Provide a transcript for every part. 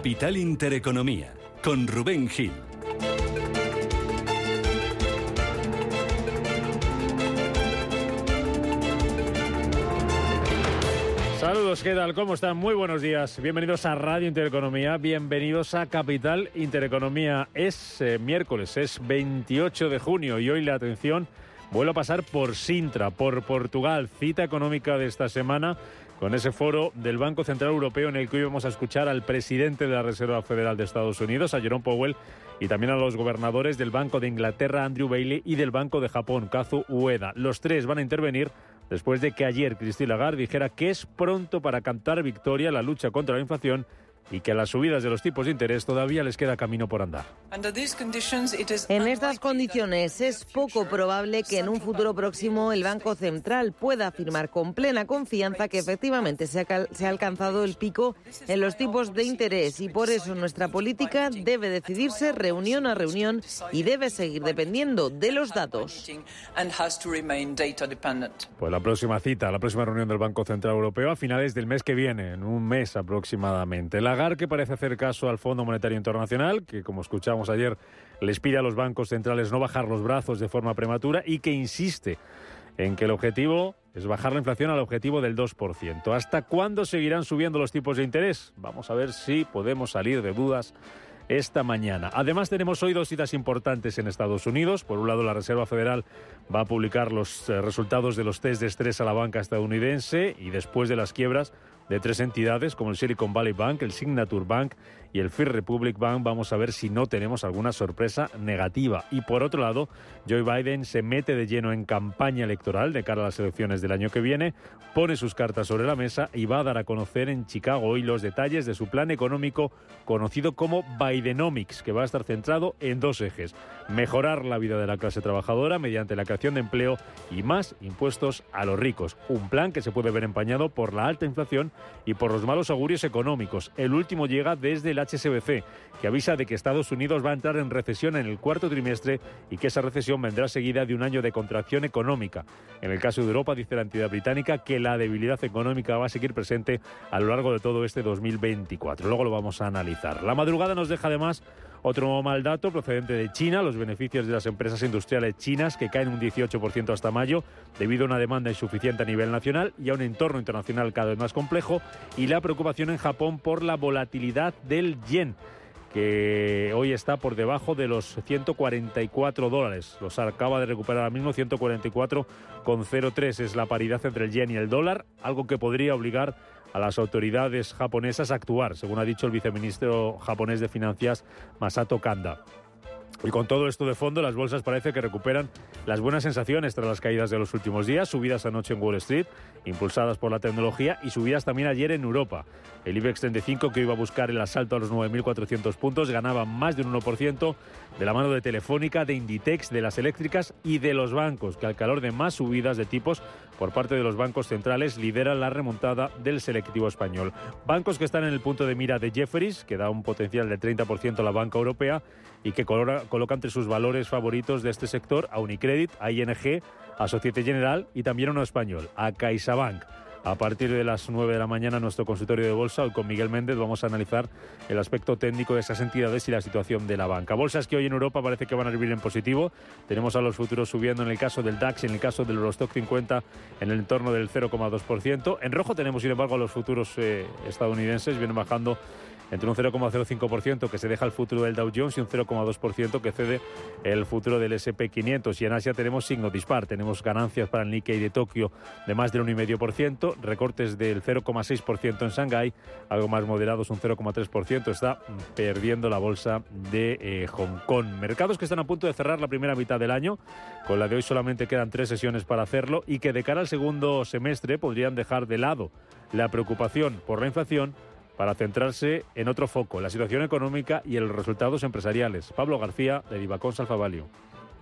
Capital Intereconomía, con Rubén Gil. Saludos, ¿qué tal? ¿Cómo están? Muy buenos días. Bienvenidos a Radio Intereconomía, bienvenidos a Capital Intereconomía. Es eh, miércoles, es 28 de junio y hoy la atención vuelve a pasar por Sintra, por Portugal, cita económica de esta semana con ese foro del Banco Central Europeo en el que hoy vamos a escuchar al presidente de la Reserva Federal de Estados Unidos, a Jerome Powell, y también a los gobernadores del Banco de Inglaterra, Andrew Bailey, y del Banco de Japón, Kazu Ueda. Los tres van a intervenir después de que ayer Christine Lagarde dijera que es pronto para cantar victoria la lucha contra la inflación y que a las subidas de los tipos de interés todavía les queda camino por andar. En estas condiciones es poco probable que en un futuro próximo el Banco Central pueda afirmar con plena confianza que efectivamente se ha, alcanzado el pico en los tipos de interés y por eso nuestra política debe decidirse reunión a reunión y debe seguir dependiendo de los datos. Pues la próxima cita, la próxima reunión del Banco Central Europeo a finales del mes que viene, en un mes aproximadamente. La que parece hacer caso al Fondo Monetario Internacional, que como escuchamos ayer les pide a los bancos centrales no bajar los brazos de forma prematura y que insiste en que el objetivo es bajar la inflación al objetivo del 2%. ¿Hasta cuándo seguirán subiendo los tipos de interés? Vamos a ver si podemos salir de dudas esta mañana. Además tenemos hoy dos citas importantes en Estados Unidos. Por un lado, la Reserva Federal va a publicar los eh, resultados de los test de estrés a la banca estadounidense y después de las quiebras de tres entidades como el Silicon Valley Bank, el Signature Bank y el First Republic Bank, vamos a ver si no tenemos alguna sorpresa negativa. Y por otro lado, Joe Biden se mete de lleno en campaña electoral de cara a las elecciones del año que viene, pone sus cartas sobre la mesa y va a dar a conocer en Chicago hoy los detalles de su plan económico conocido como Bidenomics, que va a estar centrado en dos ejes. Mejorar la vida de la clase trabajadora mediante la creación de empleo y más impuestos a los ricos. Un plan que se puede ver empañado por la alta inflación y por los malos augurios económicos. El último llega desde el HSBC, que avisa de que Estados Unidos va a entrar en recesión en el cuarto trimestre y que esa recesión vendrá seguida de un año de contracción económica. En el caso de Europa, dice la entidad británica que la debilidad económica va a seguir presente a lo largo de todo este 2024. Luego lo vamos a analizar. La madrugada nos deja además otro mal dato procedente de China, los beneficios de las empresas industriales chinas que caen un 18% hasta mayo debido a una demanda insuficiente a nivel nacional y a un entorno internacional cada vez más complejo y la preocupación en Japón por la volatilidad del yen que hoy está por debajo de los 144 dólares. Los acaba de recuperar ahora mismo 144,03 es la paridad entre el yen y el dólar, algo que podría obligar a las autoridades japonesas actuar, según ha dicho el viceministro japonés de Finanzas Masato Kanda. Y con todo esto de fondo, las bolsas parece que recuperan las buenas sensaciones tras las caídas de los últimos días, subidas anoche en Wall Street, impulsadas por la tecnología y subidas también ayer en Europa. El IBEX 35, que iba a buscar el asalto a los 9.400 puntos, ganaba más de un 1% de la mano de Telefónica, de Inditex, de las eléctricas y de los bancos, que al calor de más subidas de tipos por parte de los bancos centrales lideran la remontada del selectivo español. Bancos que están en el punto de mira de Jefferies, que da un potencial del 30% a la banca europea y que coloca entre sus valores favoritos de este sector a Unicredit, a ING, a Societe General y también a uno español, a CaixaBank. A partir de las 9 de la mañana, nuestro consultorio de bolsa, hoy con Miguel Méndez, vamos a analizar el aspecto técnico de esas entidades y la situación de la banca. Bolsas que hoy en Europa parece que van a vivir en positivo. Tenemos a los futuros subiendo en el caso del DAX y en el caso del Eurostock 50 en el entorno del 0,2%. En rojo tenemos, sin embargo, a los futuros eh, estadounidenses, vienen bajando entre un 0,05% que se deja el futuro del Dow Jones y un 0,2% que cede el futuro del SP500. Y en Asia tenemos signo dispar, tenemos ganancias para el Nikkei de Tokio de más del 1,5%, recortes del 0,6% en Shanghái, algo más moderados, un 0,3%, está perdiendo la bolsa de eh, Hong Kong. Mercados que están a punto de cerrar la primera mitad del año, con la de hoy solamente quedan tres sesiones para hacerlo y que de cara al segundo semestre podrían dejar de lado la preocupación por la inflación para centrarse en otro foco, la situación económica y los resultados empresariales. Pablo García, de Divacón Salfavalio.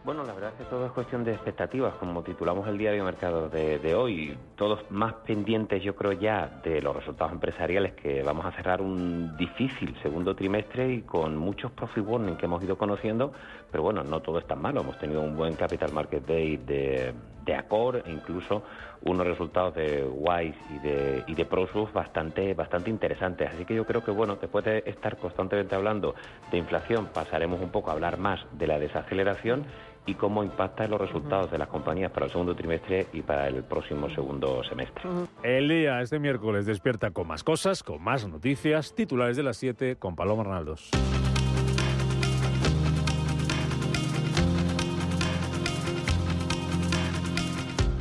Bueno, la verdad es que todo es cuestión de expectativas, como titulamos el diario Mercado de, de, hoy. Todos más pendientes, yo creo ya, de los resultados empresariales, que vamos a cerrar un difícil segundo trimestre y con muchos profit warning que hemos ido conociendo, pero bueno, no todo es tan malo. Hemos tenido un buen Capital Market Day de, de Accor e incluso unos resultados de Wise y de, y de ProSUS bastante, bastante interesantes. Así que yo creo que, bueno, después de estar constantemente hablando de inflación, pasaremos un poco a hablar más de la desaceleración y cómo impacta en los resultados de las compañías para el segundo trimestre y para el próximo segundo semestre. El día este miércoles despierta con más cosas, con más noticias, titulares de las 7 con Paloma Arnaldos.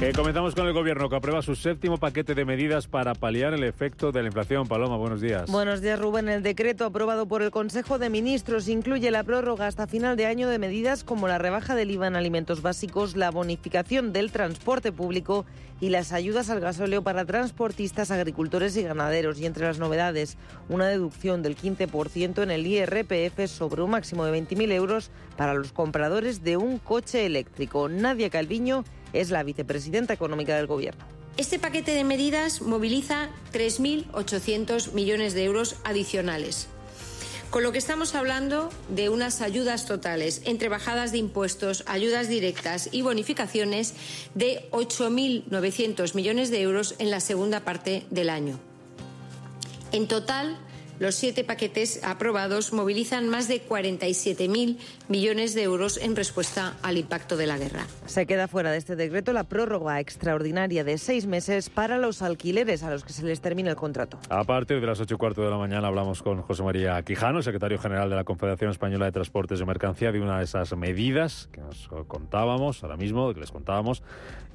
Que comenzamos con el gobierno que aprueba su séptimo paquete de medidas para paliar el efecto de la inflación. Paloma, buenos días. Buenos días, Rubén. El decreto aprobado por el Consejo de Ministros incluye la prórroga hasta final de año de medidas como la rebaja del IVA en alimentos básicos, la bonificación del transporte público y las ayudas al gasóleo para transportistas, agricultores y ganaderos. Y entre las novedades, una deducción del 15% en el IRPF sobre un máximo de 20.000 euros para los compradores de un coche eléctrico. Nadia Calviño es la vicepresidenta económica del Gobierno. Este paquete de medidas moviliza 3.800 millones de euros adicionales. Con lo que estamos hablando de unas ayudas totales entre bajadas de impuestos, ayudas directas y bonificaciones de 8.900 millones de euros en la segunda parte del año. En total, los siete paquetes aprobados movilizan más de 47.000 millones de euros en respuesta al impacto de la guerra. Se queda fuera de este decreto la prórroga extraordinaria de seis meses para los alquileres a los que se les termina el contrato. A partir de las ocho y cuarto de la mañana hablamos con José María Quijano, secretario general de la Confederación Española de Transportes de Mercancía, de una de esas medidas que nos contábamos ahora mismo, que les contábamos,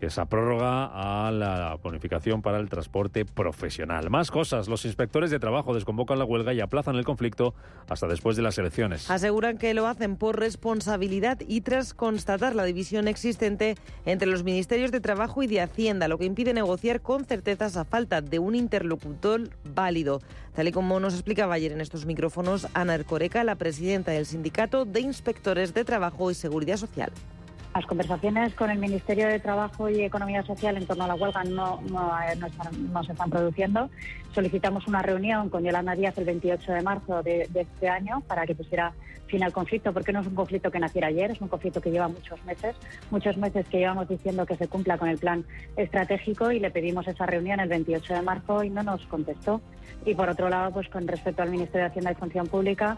esa prórroga a la bonificación para el transporte profesional. Más cosas, los inspectores de trabajo desconvocan la huelga y aplazan el conflicto hasta después de las elecciones. Aseguran que lo hacen por responsabilidad y tras constatar la división existente entre los ministerios de Trabajo y de Hacienda, lo que impide negociar con certezas a falta de un interlocutor válido. Tal y como nos explicaba ayer en estos micrófonos Ana Ercoreca, la presidenta del Sindicato de Inspectores de Trabajo y Seguridad Social. Las conversaciones con el Ministerio de Trabajo y Economía Social en torno a la huelga no, no, no, se están produciendo. Solicitamos una reunión con Yolanda Díaz el 28 de marzo de, de, este año para que pusiera fin al conflicto, porque no es un conflicto que naciera ayer, es un conflicto que lleva muchos meses, muchos meses que llevamos diciendo que se cumpla con el plan estratégico y le pedimos esa reunión el 28 de marzo y no nos contestó. Y por otro lado, pues con respecto al Ministerio de Hacienda y Función Pública,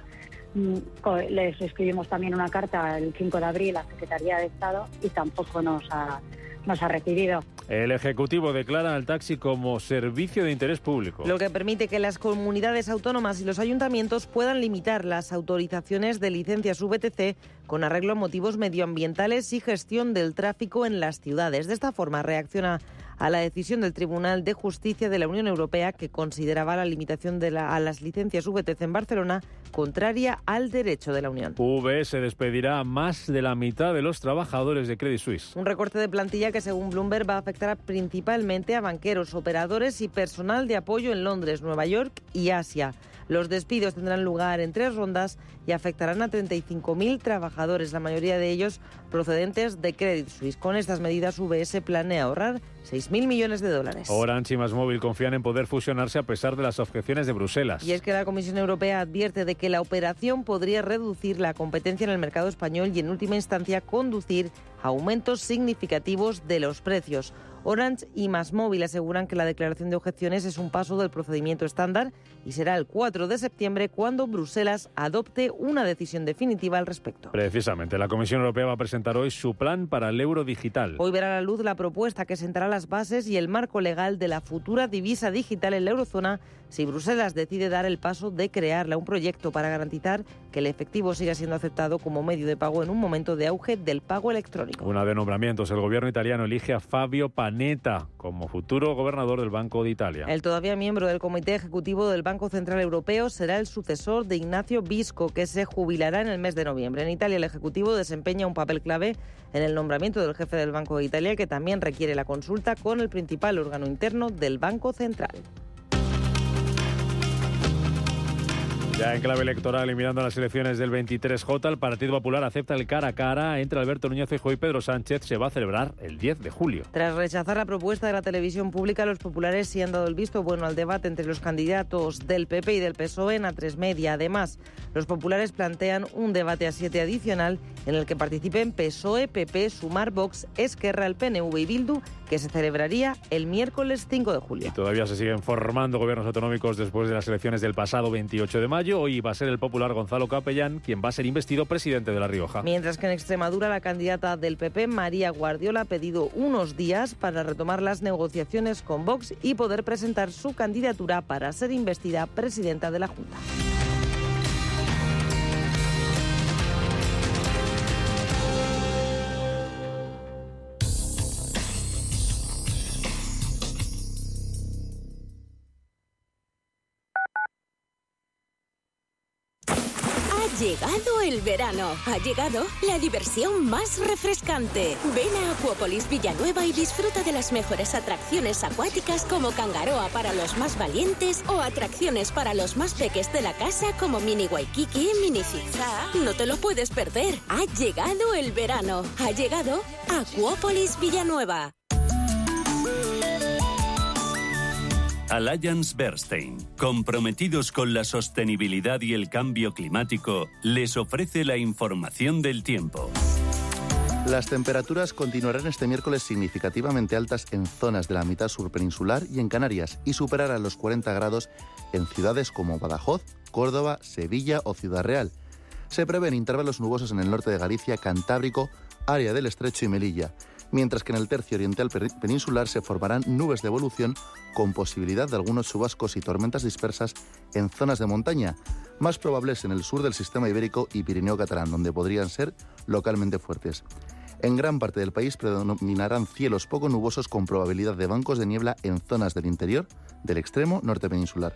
les escribimos también una carta el 5 de abril a la Secretaría de Estado y tampoco nos ha, nos ha recibido. El Ejecutivo declara al taxi como servicio de interés público. Lo que permite que las comunidades autónomas y los ayuntamientos puedan limitar las autorizaciones de licencias VTC con arreglo a motivos medioambientales y gestión del tráfico en las ciudades. De esta forma reacciona a la decisión del Tribunal de Justicia de la Unión Europea que consideraba la limitación de la, a las licencias VTC en Barcelona contraria al derecho de la Unión. UBS despedirá a más de la mitad de los trabajadores de Credit Suisse. Un recorte de plantilla que según Bloomberg va a afectar principalmente a banqueros, operadores y personal de apoyo en Londres, Nueva York y Asia. Los despidos tendrán lugar en tres rondas y afectarán a 35.000 trabajadores, la mayoría de ellos procedentes de Credit Suisse. Con estas medidas, UBS planea ahorrar 6.000 millones de dólares. Orange y Móvil confían en poder fusionarse a pesar de las objeciones de Bruselas. Y es que la Comisión Europea advierte de que la operación podría reducir la competencia en el mercado español y en última instancia conducir a aumentos significativos de los precios. Orange y Móvil aseguran que la declaración de objeciones es un paso del procedimiento estándar y será el 4 de septiembre cuando Bruselas adopte una decisión definitiva al respecto. Precisamente, la Comisión Europea va a presentar hoy su plan para el euro digital. Hoy verá la luz la propuesta que sentará las bases y el marco legal de la futura divisa digital en la eurozona si Bruselas decide dar el paso de crearla, un proyecto para garantizar que el efectivo siga siendo aceptado como medio de pago en un momento de auge del pago electrónico. Una de nombramientos. El gobierno italiano elige a Fabio Panetta como futuro gobernador del Banco de Italia. El todavía miembro del Comité Ejecutivo del Banco Central Europeo será el sucesor de Ignacio Visco, que se jubilará en el mes de noviembre. En Italia, el Ejecutivo desempeña un papel clave en el nombramiento del jefe del Banco de Italia, que también requiere la consulta con el principal órgano interno del Banco Central. Ya en clave electoral y mirando las elecciones del 23J, el Partido Popular acepta el cara a cara entre Alberto Núñez Feijóo y Pedro Sánchez. Se va a celebrar el 10 de julio. Tras rechazar la propuesta de la televisión pública, los populares sí han dado el visto bueno al debate entre los candidatos del PP y del PSOE en A3 Media. Además, los populares plantean un debate a siete adicional en el que participen PSOE, PP, Sumar, Vox, Esquerra, el PNV y Bildu, que se celebraría el miércoles 5 de julio. Y todavía se siguen formando gobiernos autonómicos después de las elecciones del pasado 28 de mayo. Hoy va a ser el popular Gonzalo Capellán quien va a ser investido presidente de La Rioja. Mientras que en Extremadura la candidata del PP, María Guardiola, ha pedido unos días para retomar las negociaciones con Vox y poder presentar su candidatura para ser investida presidenta de la Junta. Llegado el verano. Ha llegado la diversión más refrescante. Ven a Acuópolis Villanueva y disfruta de las mejores atracciones acuáticas como Cangaroa para los más valientes o atracciones para los más peques de la casa como Mini Waikiki, Mini Zigzag. No te lo puedes perder. Ha llegado el verano. Ha llegado Acuópolis Villanueva. Alliance Bernstein, comprometidos con la sostenibilidad y el cambio climático, les ofrece la información del tiempo. Las temperaturas continuarán este miércoles significativamente altas en zonas de la mitad sur peninsular y en Canarias y superarán los 40 grados en ciudades como Badajoz, Córdoba, Sevilla o Ciudad Real. Se prevén intervalos nubosos en el norte de Galicia, Cantábrico, área del Estrecho y Melilla mientras que en el tercio oriental peninsular se formarán nubes de evolución con posibilidad de algunos chubascos y tormentas dispersas en zonas de montaña, más probables en el sur del sistema ibérico y Pirineo catalán, donde podrían ser localmente fuertes. En gran parte del país predominarán cielos poco nubosos con probabilidad de bancos de niebla en zonas del interior del extremo norte peninsular.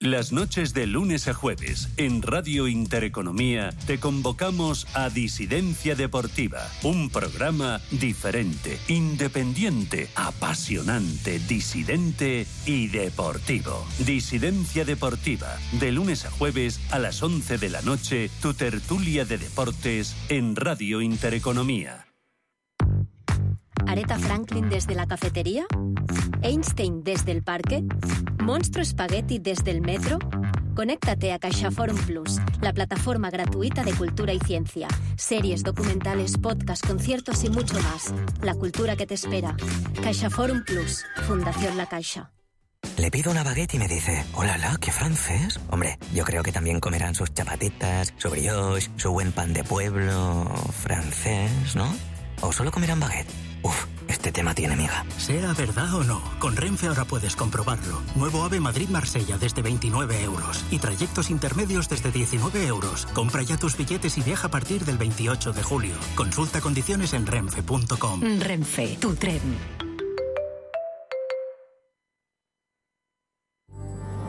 Las noches de lunes a jueves en Radio Intereconomía te convocamos a Disidencia Deportiva, un programa diferente, independiente, apasionante, disidente y deportivo. Disidencia Deportiva, de lunes a jueves a las 11 de la noche, tu tertulia de deportes en Radio Intereconomía. Aretha Franklin desde la cafetería, Einstein desde el parque, Monstruo Spaghetti desde el metro. Conéctate a CaixaForum Plus, la plataforma gratuita de cultura y ciencia. Series, documentales, podcasts, conciertos y mucho más. La cultura que te espera. CaixaForum Plus, Fundación La Caixa. Le pido una baguette y me dice, hola, la, qué francés. Hombre, yo creo que también comerán sus chapatitas, su brioche, su buen pan de pueblo francés, ¿no? ¿O solo comerán baguette? Uf, este tema tiene miga. Sea verdad o no, con Renfe ahora puedes comprobarlo. Nuevo AVE Madrid-Marsella desde 29 euros y trayectos intermedios desde 19 euros. Compra ya tus billetes y viaja a partir del 28 de julio. Consulta condiciones en renfe.com. Renfe, tu tren.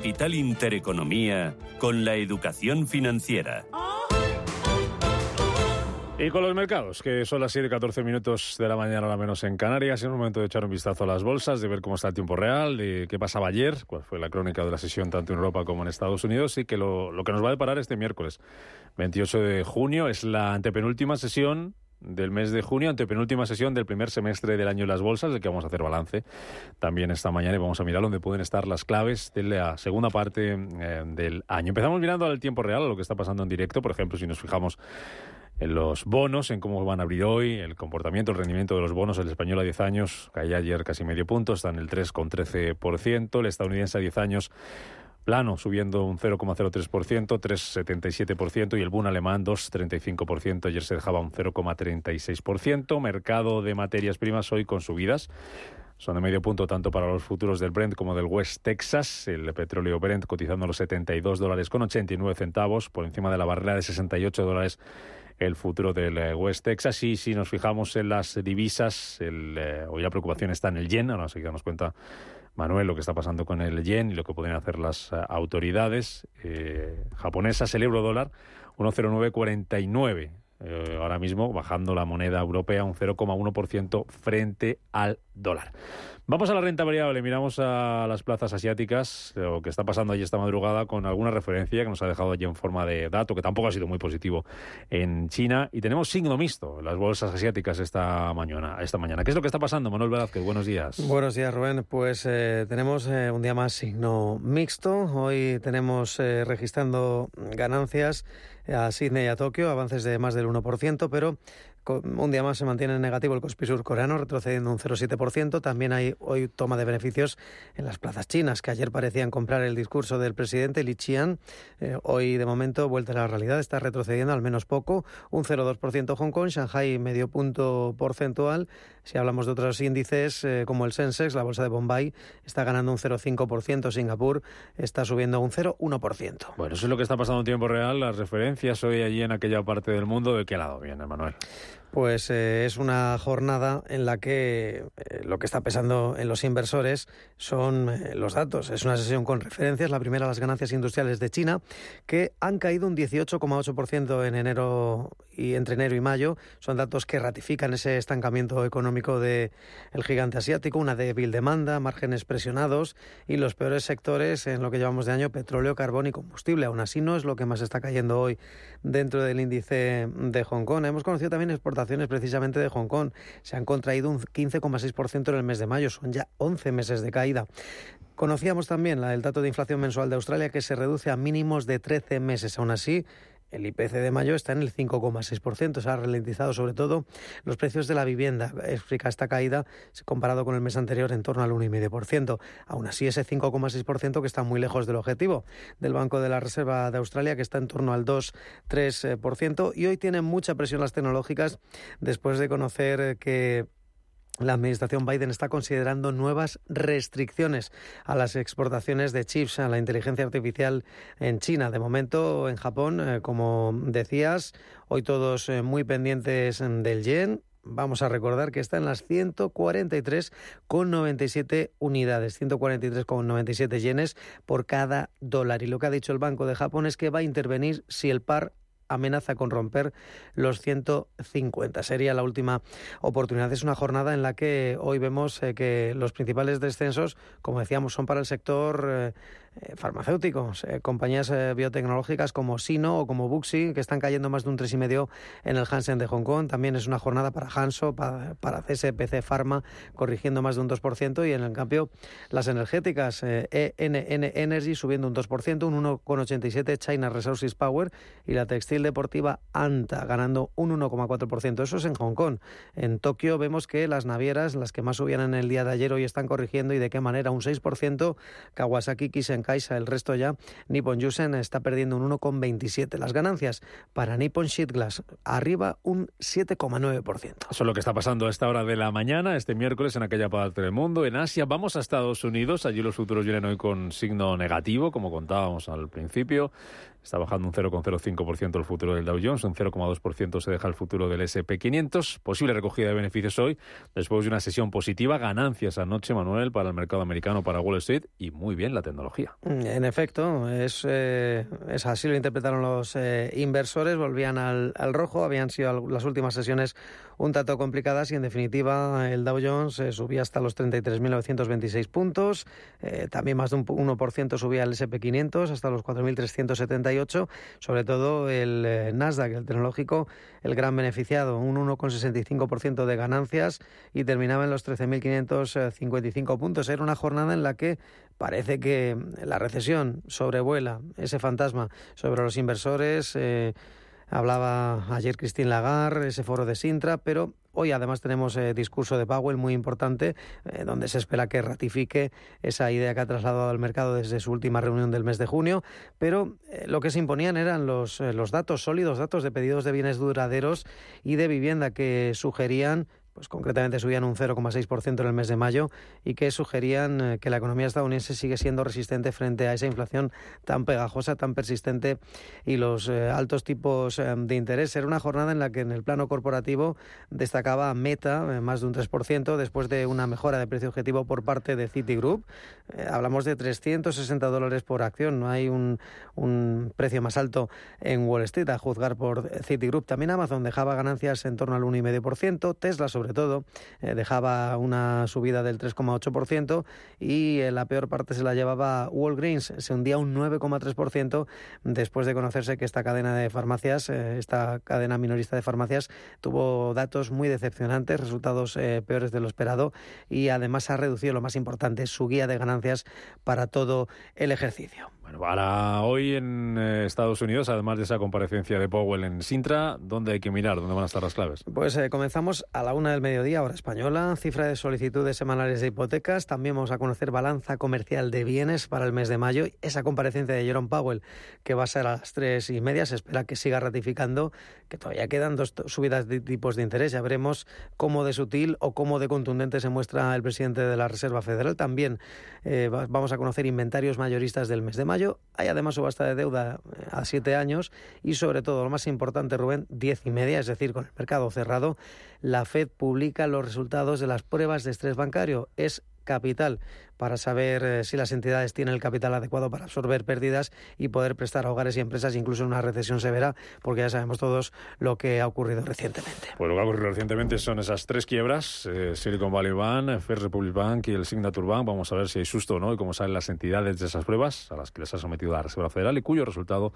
Capital Intereconomía con la educación financiera. Y con los mercados, que son las 7 y 14 minutos de la mañana, a la menos en Canarias, es un momento de echar un vistazo a las bolsas, de ver cómo está el tiempo real, de qué pasaba ayer, cuál fue la crónica de la sesión tanto en Europa como en Estados Unidos, y que lo, lo que nos va a deparar este miércoles, 28 de junio, es la antepenúltima sesión del mes de junio, ante penúltima sesión del primer semestre del año en las bolsas, de que vamos a hacer balance también esta mañana y vamos a mirar dónde pueden estar las claves de la segunda parte eh, del año. Empezamos mirando al tiempo real, a lo que está pasando en directo, por ejemplo, si nos fijamos en los bonos, en cómo van a abrir hoy, el comportamiento, el rendimiento de los bonos. El español a 10 años caía ayer casi medio punto, está en el 3,13%. El estadounidense a 10 años plano, subiendo un 0,03%, 3,77%, y el Bund alemán 2,35%. Ayer se dejaba un 0,36%. Mercado de materias primas hoy con subidas. Son de medio punto tanto para los futuros del Brent como del West Texas. El petróleo Brent cotizando los 72 dólares con 89 centavos, por encima de la barrera de 68 dólares el futuro del eh, West Texas. Y si nos fijamos en las divisas, el, eh, hoy la preocupación está en el yen, ahora que nos cuenta Manuel lo que está pasando con el yen y lo que podrían hacer las eh, autoridades japonesas. El euro dólar 1,0949. ahora mismo bajando la moneda europea un 0,1% frente al dólar. Vamos a la renta variable, miramos a las plazas asiáticas, lo que está pasando allí esta madrugada con alguna referencia que nos ha dejado allí en forma de dato, que tampoco ha sido muy positivo en China, y tenemos signo mixto las bolsas asiáticas esta mañana. Esta mañana. ¿Qué es lo que está pasando, Manuel Velázquez? Buenos días. Buenos días, Rubén. Pues eh, tenemos eh, un día más signo mixto. Hoy tenemos eh, registrando ganancias a Sydney y a Tokio, avances de más del 1%, pero un día más se mantiene en negativo el Kospi coreano, retrocediendo un 0,7%. También hay hoy toma de beneficios en las plazas chinas, que ayer parecían comprar el discurso del presidente Li Qian. Eh, hoy, de momento, vuelta a la realidad, está retrocediendo al menos poco, un 0,2% Hong Kong, Shanghai medio punto porcentual. Si hablamos de otros índices, eh, como el Sensex, la bolsa de Bombay está ganando un 0,5%, Singapur está subiendo un 0,1%. Bueno, eso es lo que está pasando en tiempo real. Las referencias hoy allí en aquella parte del mundo, ¿de qué lado viene, Manuel? Pues eh, es una jornada en la que eh, lo que está pesando en los inversores son eh, los datos. Es una sesión con referencias. La primera, las ganancias industriales de China, que han caído un 18,8% en enero y entre enero y mayo. Son datos que ratifican ese estancamiento económico del el gigante asiático, una débil demanda, márgenes presionados y los peores sectores en lo que llevamos de año, petróleo, carbón y combustible. Aún así no es lo que más está cayendo hoy dentro del índice de Hong Kong. Hemos conocido también exportaciones precisamente de Hong Kong. Se han contraído un 15,6% en el mes de mayo. Son ya 11 meses de caída. Conocíamos también el dato de inflación mensual de Australia que se reduce a mínimos de 13 meses. Aún así, el IPC de mayo está en el 5,6%. Se ha ralentizado sobre todo los precios de la vivienda. Explica esta caída comparado con el mes anterior en torno al 1,5%. Aún así, ese 5,6% que está muy lejos del objetivo del Banco de la Reserva de Australia, que está en torno al 2,3%. Y hoy tienen mucha presión las tecnológicas después de conocer que la administración Biden está considerando nuevas restricciones a las exportaciones de chips, a la inteligencia artificial en China. De momento, en Japón, eh, como decías, hoy todos eh, muy pendientes del yen. Vamos a recordar que está en las 143,97 unidades, 143,97 yenes por cada dólar. Y lo que ha dicho el Banco de Japón es que va a intervenir si el par amenaza con romper los 150. Sería la última oportunidad. Es una jornada en la que hoy vemos eh, que los principales descensos, como decíamos, son para el sector eh, farmacéuticos, eh, compañías eh, biotecnológicas como Sino o como Buxi, que están cayendo más de un 3,5 en el Hansen de Hong Kong. También es una jornada para Hanso, para, para CSPC Pharma, corrigiendo más de un 2%. Y en el cambio, las energéticas, ENN Energy subiendo un 2%, un 1,87 China Resources Power y la textil deportiva Anta ganando un 1,4%. Eso es en Hong Kong. En Tokio vemos que las navieras, las que más subían en el día de ayer, hoy están corrigiendo y de qué manera un 6%. Kawasaki Kisen Caixa, el resto ya, Nippon Yusen está perdiendo un 1,27. Las ganancias para Nippon Sheetglass arriba un 7,9%. Eso es lo que está pasando a esta hora de la mañana, este miércoles en aquella parte del mundo. En Asia vamos a Estados Unidos, allí los futuros vienen hoy con signo negativo, como contábamos al principio. Está bajando un 0,05% el futuro del Dow Jones, un 0,2% se deja el futuro del SP500. Posible recogida de beneficios hoy, después de una sesión positiva. Ganancias anoche, Manuel, para el mercado americano, para Wall Street y muy bien la tecnología. Mm, en efecto, es, eh, es así lo interpretaron los eh, inversores. Volvían al, al, rojo, habían sido las últimas sesiones un tanto complicadas y en definitiva el Dow Jones eh, subía hasta los 33.926 puntos. también más de un 1% subía el SP500 hasta los 4.370 sobre todo el eh, Nasdaq, el tecnológico, el gran beneficiado, un 1,65% de ganancias y terminaba en los 13.555 puntos. Era una jornada en la que parece que la recesión sobrevuela ese fantasma sobre los inversores. Eh, Hablaba ayer Christine Lagarde, ese foro de Sintra, pero Hoy además tenemos eh, discurso de Powell muy importante, eh, donde se espera que ratifique esa idea que ha trasladado al mercado desde su última reunión del mes de junio, pero eh, lo que se imponían eran los, los datos sólidos, datos de pedidos de bienes duraderos y de vivienda que sugerían pues concretamente subían un 0,6% en el mes de mayo y que sugerían eh, que la economía estadounidense sigue siendo resistente frente a esa inflación tan pegajosa, tan persistente y los eh, altos tipos eh, de interés. Era una jornada en la que en el plano corporativo destacaba Meta, más de un 3%, después de una mejora de precio objetivo por parte de Citigroup. hablamos de 360 dólares por acción, no hay un, un precio más alto en Wall Street, a juzgar por Citigroup. También Amazon dejaba ganancias en torno al 1,5%, Tesla sobre todo, eh, dejaba una subida del 3,8% y la peor parte se la llevaba Walgreens, se hundía un 9,3% después de conocerse que esta cadena de farmacias, eh, esta cadena minorista de farmacias, tuvo datos muy decepcionantes, resultados eh, peores de lo esperado y además ha reducido lo más importante, su guía de ganancias para todo el ejercicio. Bueno, para hoy en eh, Estados Unidos, además de esa comparecencia de Powell en Sintra, ¿dónde hay que mirar? ¿Dónde van a estar las claves? Pues eh, comenzamos a la una del mediodía, hora española, cifra de solicitudes semanales de hipotecas. También vamos a conocer balanza comercial de bienes para el mes de mayo. Esa comparecencia de Jerome Powell, que va a ser a las tres y media, se espera que siga ratificando que todavía quedan dos subidas de tipos de interés. Ya veremos cómo de sutil o cómo de contundente se muestra el presidente de la Reserva Federal. También eh, vamos a conocer inventarios mayoristas del mes de mayo hay además subasta de deuda eh, a siete años y sobre todo, lo más importante, Rubén, diez y media, es decir, con el mercado cerrado, la Fed publica los resultados de las pruebas de estrés bancario. Es capital para saber eh, si las entidades tienen el capital adecuado para absorber pérdidas y poder prestar a hogares y empresas incluso en una recesión severa, porque ya sabemos todos lo que ha ocurrido recientemente. Pues lo que ha ocurrido recientemente son esas tres quiebras, eh, Silicon Valley Bank, First Republic Bank y el Signature Bank. Vamos a ver si hay susto o no y cómo salen las entidades de esas pruebas a las que les ha sometido la Reserva Federal y cuyo resultado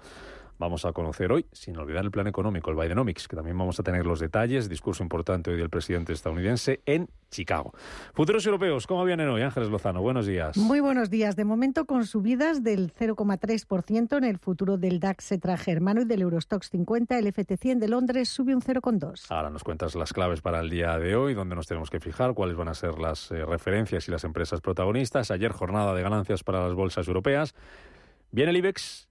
vamos a conocer hoy, sin olvidar el plan económico, el Bidenomics, que también vamos a tener los detalles, discurso importante hoy del presidente estadounidense en Chicago. Futuros europeos, ¿cómo vienen hoy? Ángeles Lozano, buenos días. Muy buenos días. De momento con subidas del 0,3% en el futuro del DAX germano y del Eurostox 50, el FT100 de Londres sube un 0,2. Ahora nos cuentas las claves para el día de hoy, dónde nos tenemos que fijar, cuáles van a ser las eh, referencias y las empresas protagonistas. Ayer jornada de ganancias para las bolsas europeas. Viene el IBEX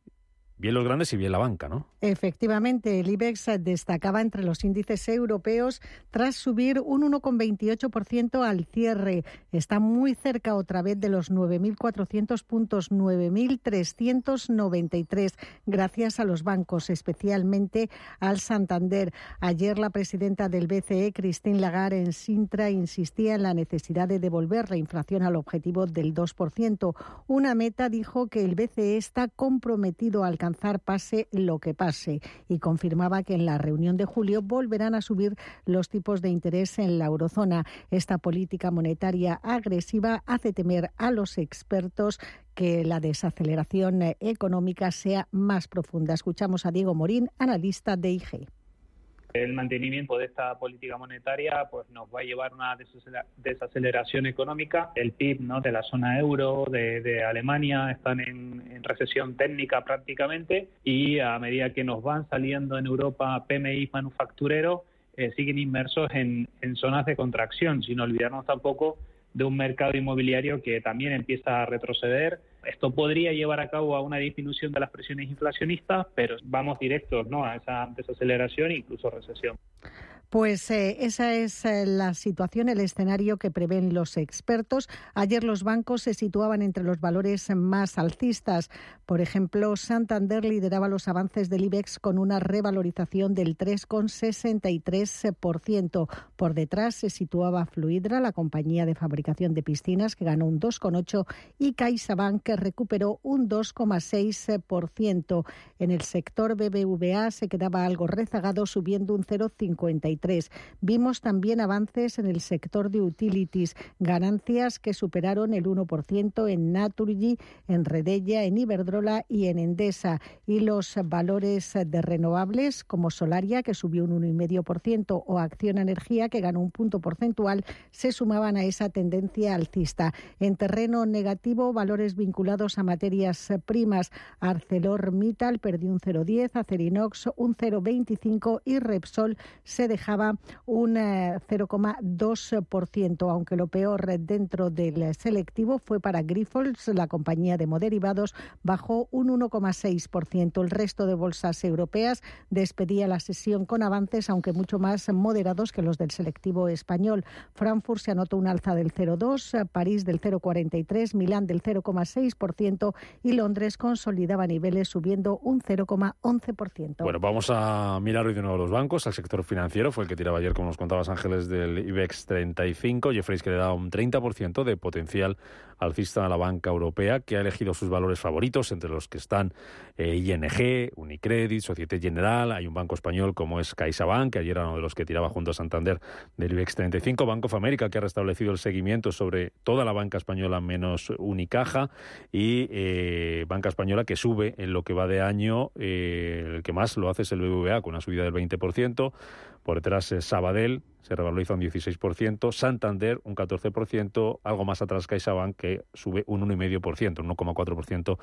Bien los grandes y bien la banca, ¿no? Efectivamente, el IBEX destacaba entre los índices europeos tras subir un 1,28% al cierre. Está muy cerca otra vez de los 9.400 puntos, 9.393, gracias a los bancos, especialmente al Santander. Ayer la presidenta del BCE, Christine Lagarde, en Sintra, insistía en la necesidad de devolver la inflación al objetivo del 2%. Una meta, dijo, que el BCE está comprometido al alcanzar pase lo que pase y confirmaba que en la reunión de julio volverán a subir los tipos de interés en la eurozona. Esta política monetaria agresiva hace temer a los expertos que la desaceleración económica sea más profunda. Escuchamos a Diego Morín, analista de IG el mantenimiento de esta política monetaria pues nos va a llevar a una desaceleración económica. El PIB ¿no? de la zona euro, de, Alemania, están en, recesión técnica prácticamente y a medida que nos van saliendo en Europa PMI manufactureros, eh, siguen inmersos en, en zonas de contracción, sin olvidarnos tampoco de un mercado inmobiliario que también empieza a retroceder esto podría llevar a cabo a una disminución de las presiones inflacionistas, pero vamos directos ¿no? a esa desaceleración e incluso recesión. Pues eh, esa es eh, la situación, el escenario que prevén los expertos. Ayer los bancos se situaban entre los valores más alcistas. Por ejemplo, Santander lideraba los avances del IBEX con una revalorización del 3,63%. Por detrás se situaba Fluidra, la compañía de fabricación de piscinas, que ganó un 2,8% y CaixaBank, que recuperó un 2,6%. En el sector BBVA se quedaba algo rezagado, subiendo un 0,53%. 2023. Vimos también avances en el sector de utilities, ganancias que superaron el 1% en Naturgy, en Redella, en Iberdrola y en Endesa. Y los valores de renovables como Solaria, que subió un 1,5%, o Acción Energía, que ganó un punto porcentual, se sumaban a esa tendencia alcista. En terreno negativo, valores vinculados a materias primas. ArcelorMittal perdió un 0,10, Acerinox un 0,25 y Repsol se dejaba un 0,2%, eh, aunque lo peor dentro del selectivo fue para Grifols, la compañía de moderivados, bajó un 1,6%. El resto de bolsas europeas despedía la sesión con avances, aunque mucho más moderados que los del selectivo español. Frankfurt se anotó un alza del 0,2, París del 0,43, Milán del 0,6% y Londres consolidaba niveles subiendo un 0,11%. Bueno, vamos a mirar hoy de nuevo los bancos. Al sector financiero fue el que tiraba ayer, como nos contabas Ángeles, del IBEX 35. Jeffreys que le da un 30% de potencial alcista a la banca europea, que ha elegido sus valores favoritos, entre los que están eh, ING, Unicredit, Societe General. Hay un banco español como es CaixaBank, que ayer era uno de los que tiraba junto a Santander del IBEX 35. Banco of que ha restablecido el seguimiento sobre toda la banca española menos Unicaja. Y eh, banca española que sube en lo que va de año. Eh, el que más lo hace es el BBVA, con una subida del 20%. Por detrás es Sabadell, se revaloriza un 16%, Santander un 14%, algo más atrás CaixaBank que sube un 1,5%, un 1,4%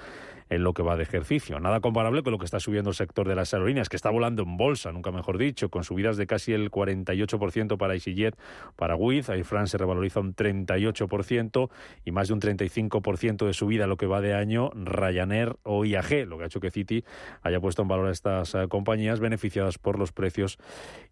en lo que va de ejercicio. Nada comparable con lo que está subiendo el sector de las aerolíneas, que está volando en bolsa, nunca mejor dicho, con subidas de casi el 48% para EasyJet, para Wizz, Air France se revaloriza un 38% y más de un 35% de subida en lo que va de año Ryanair o IAG, lo que ha hecho que Citi haya puesto en valor a estas eh, compañías beneficiadas por los precios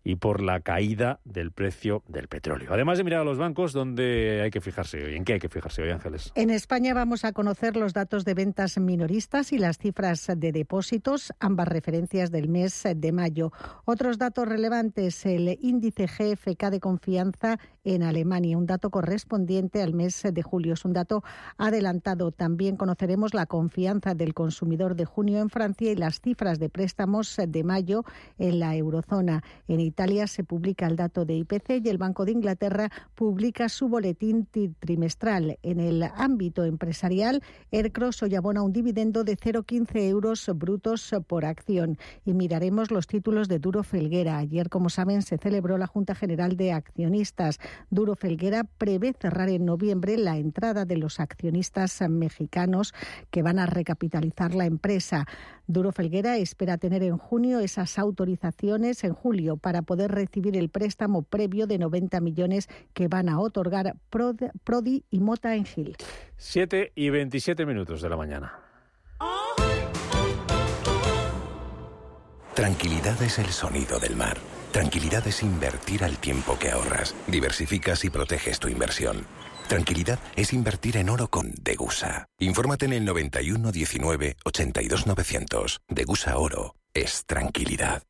y por la caída del precio del petróleo. Además de mirar a los bancos, ¿dónde hay que fijarse hoy? ¿En qué hay que fijarse hoy, Ángeles? En España vamos a conocer los datos de ventas minoristas y las cifras de depósitos, ambas referencias del mes de mayo. Otros datos relevantes, el índice GFK de confianza en Alemania, un dato correspondiente al mes de julio. Es un dato adelantado. También conoceremos la confianza del consumidor de junio en Francia y las cifras de préstamos de mayo en la eurozona. En Italia se publica el dato de y el Banco de Inglaterra publica su boletín trimestral. En el ámbito empresarial, Aircross hoy abona un dividendo de 0,15 euros brutos por acción. Y miraremos los títulos de Duro Felguera. Ayer, como saben, se celebró la Junta General de Accionistas. Duro Felguera prevé cerrar en noviembre la entrada de los accionistas mexicanos que van a recapitalizar la empresa. Duro Felguera espera tener en junio esas autorizaciones en julio para poder recibir el préstamo previo de 90 millones que van a otorgar Prodi y Mota en Gil. 7 y 27 minutos de la mañana. Tranquilidad es el sonido del mar. Tranquilidad es invertir al tiempo que ahorras. Diversificas y proteges tu inversión. Tranquilidad es invertir en oro con Degusa. Infórmate en el 91 19 82 900. Degusa Oro es tranquilidad.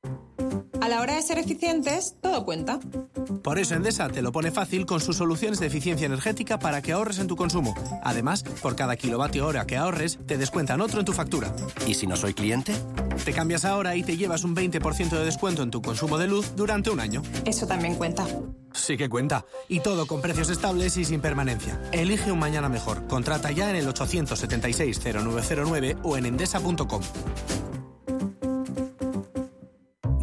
A la hora de ser eficientes, todo cuenta. Por eso Endesa te lo pone fácil con sus soluciones de eficiencia energética para que ahorres en tu consumo. Además, por cada kilovatio hora que ahorres, te descuentan otro en tu factura. ¿Y si no soy cliente? Te cambias ahora y te llevas un 20% de descuento en tu consumo de luz durante un año. Eso también cuenta. Sí que cuenta. Y todo con precios estables y sin permanencia. Elige un mañana mejor. Contrata ya en el 876-0909 o en endesa.com.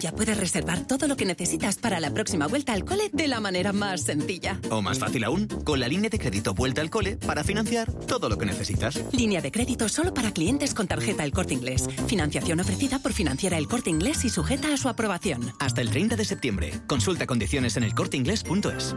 Ya puedes reservar todo lo que necesitas para la próxima vuelta al cole de la manera más sencilla. O más fácil aún, con la línea de crédito Vuelta al Cole para financiar todo lo que necesitas. Línea de crédito solo para clientes con tarjeta El Corte Inglés. Financiación ofrecida por Financiera El Corte Inglés y sujeta a su aprobación. Hasta el 30 de septiembre. Consulta condiciones en elcorteinglés.es.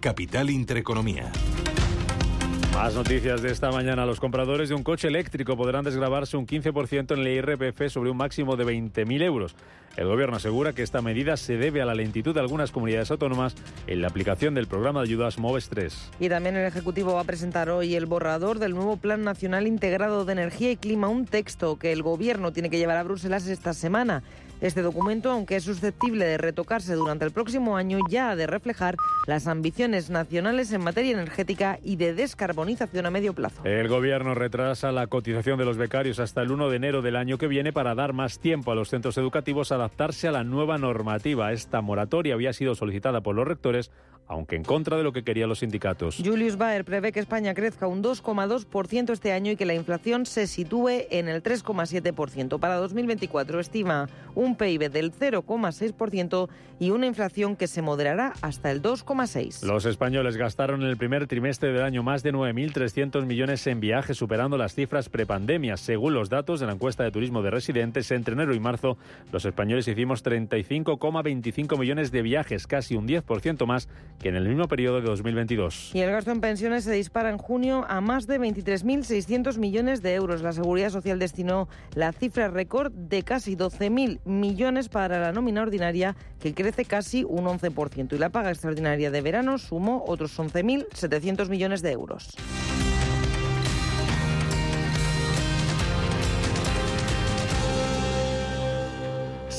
Capital Intereconomía. Más noticias de esta mañana. Los compradores de un coche eléctrico podrán desgravarse un 15% en el IRPF sobre un máximo de 20.000 euros. El Gobierno asegura que esta medida se debe a la lentitud de algunas comunidades autónomas en la aplicación del programa de ayudas MOVES 3. Y también el Ejecutivo va a presentar hoy el borrador del nuevo Plan Nacional Integrado de Energía y Clima, un texto que el Gobierno tiene que llevar a Bruselas esta semana. Este documento, aunque es susceptible de retocarse durante el próximo año, ya ha de reflejar las ambiciones nacionales en materia energética y de descarbonización a medio plazo. El Gobierno retrasa la cotización de los becarios hasta el 1 de enero del año que viene para dar más tiempo a los centros educativos a adaptarse a la nueva normativa. Esta moratoria había sido solicitada por los rectores, aunque en contra de lo que querían los sindicatos. Julius Baer prevé que España crezca un 2,2% este año y que la inflación se sitúe en el 3,7%. Para 2024 estima un PIB del 0,6% y una inflación que se moderará hasta el 2,6%. Los españoles gastaron en el primer trimestre del año más de 9.300 millones en viajes, superando las cifras prepandemia. Según los datos de la encuesta de turismo de residentes, entre enero y marzo, los españoles hicimos 35,25 millones de viajes, casi un 10% más que en el mismo periodo de 2022. Y el gasto en pensiones se dispara en junio a más de 23.600 millones de euros. La Seguridad Social destinó la cifra récord de casi 12.000 millones para la nómina ordinaria, que crece casi un 11%. Y la paga extraordinaria de verano sumó otros 11.700 millones de euros.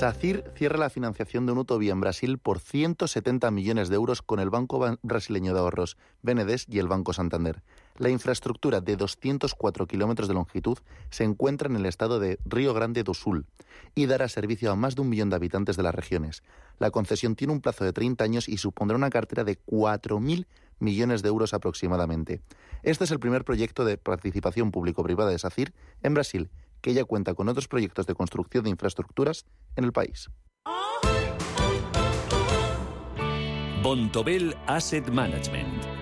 SACIR cierra la financiación de un autovía en Brasil por 170 millones de euros con el Banco Brasileño de Ahorros, BNDES y el Banco Santander. La infraestructura de 204 kilómetros de longitud se encuentra en el estado de Río Grande do Sul y dará servicio a más de un millón de habitantes de las regiones. La concesión tiene un plazo de 30 años y supondrá una cartera de 4.000 millones de euros aproximadamente. Este es el primer proyecto de participación público-privada de SACIR en Brasil que ya cuenta con otros proyectos de construcción de infraestructuras en el país. Bontobel Asset Management.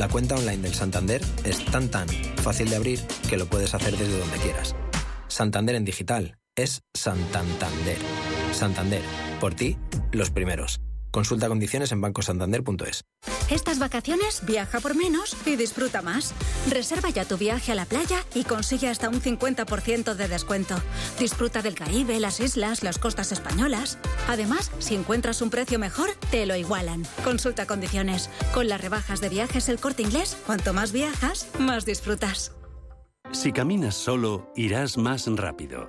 La cuenta online del Santander es tan tan fácil de abrir que lo puedes hacer desde donde quieras. Santander en digital es Santander. Santander, por ti, los primeros. Consulta condiciones en bancosantander.es. Estas vacaciones viaja por menos y disfruta más. Reserva ya tu viaje a la playa y consigue hasta un 50% de descuento. Disfruta del Caribe, las islas, las costas españolas. Además, si encuentras un precio mejor, te lo igualan. Consulta condiciones. Con las rebajas de viajes el corte inglés, cuanto más viajas, más disfrutas. Si caminas solo, irás más rápido.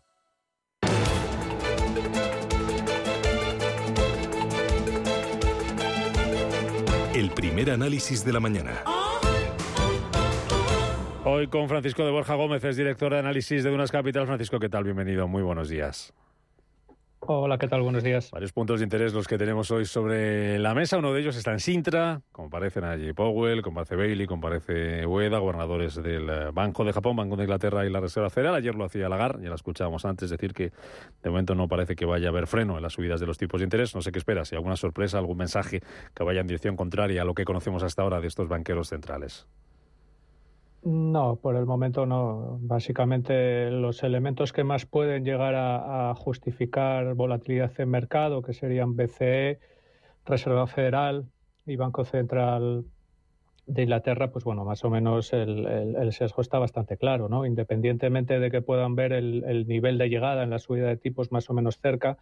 Primer análisis de la mañana. Hoy con Francisco de Borja Gómez, es director de análisis de Dunas Capital. Francisco, ¿qué tal? Bienvenido, muy buenos días. Hola, ¿qué tal? Buenos días. Varios puntos de interés los que tenemos hoy sobre la mesa. Uno de ellos está en Sintra, comparecen allí Powell, comparece Bailey, comparece Ueda, gobernadores del eh, Banco de Japón, Banco de Inglaterra y la Reserva Federal. Ayer lo hacía Lagarde, ya la escuchábamos antes decir que de momento no parece que vaya a haber freno en las subidas de los tipos de interés. No sé qué espera, si alguna sorpresa, algún mensaje que vaya en dirección contraria a lo que conocemos hasta ahora de estos banqueros centrales. No, por el momento no. Básicamente los elementos que más pueden llegar a, justificar volatilidad en mercado, que serían BCE, Reserva Federal y Banco Central de Inglaterra, pues bueno, más o menos el, sesgo está bastante claro, ¿no? Independientemente de que puedan ver el nivel de llegada en la subida de tipos más o menos cerca,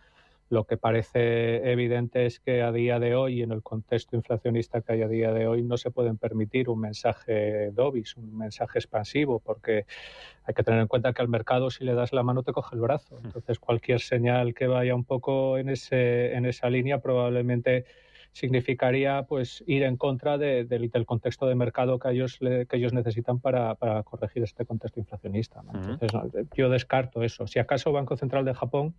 lo que parece evidente es que a día de hoy, en el contexto inflacionista que hay a día de hoy, no se pueden permitir un mensaje dovis, un mensaje expansivo, porque hay que tener en cuenta que al mercado si le das la mano te coge el brazo. Entonces cualquier señal que vaya un poco en, ese, en esa línea probablemente significaría pues ir en contra del contexto de mercado que ellos, que ellos necesitan para, corregir este contexto inflacionista. Entonces yo descarto eso. Si acaso Banco Central de Japón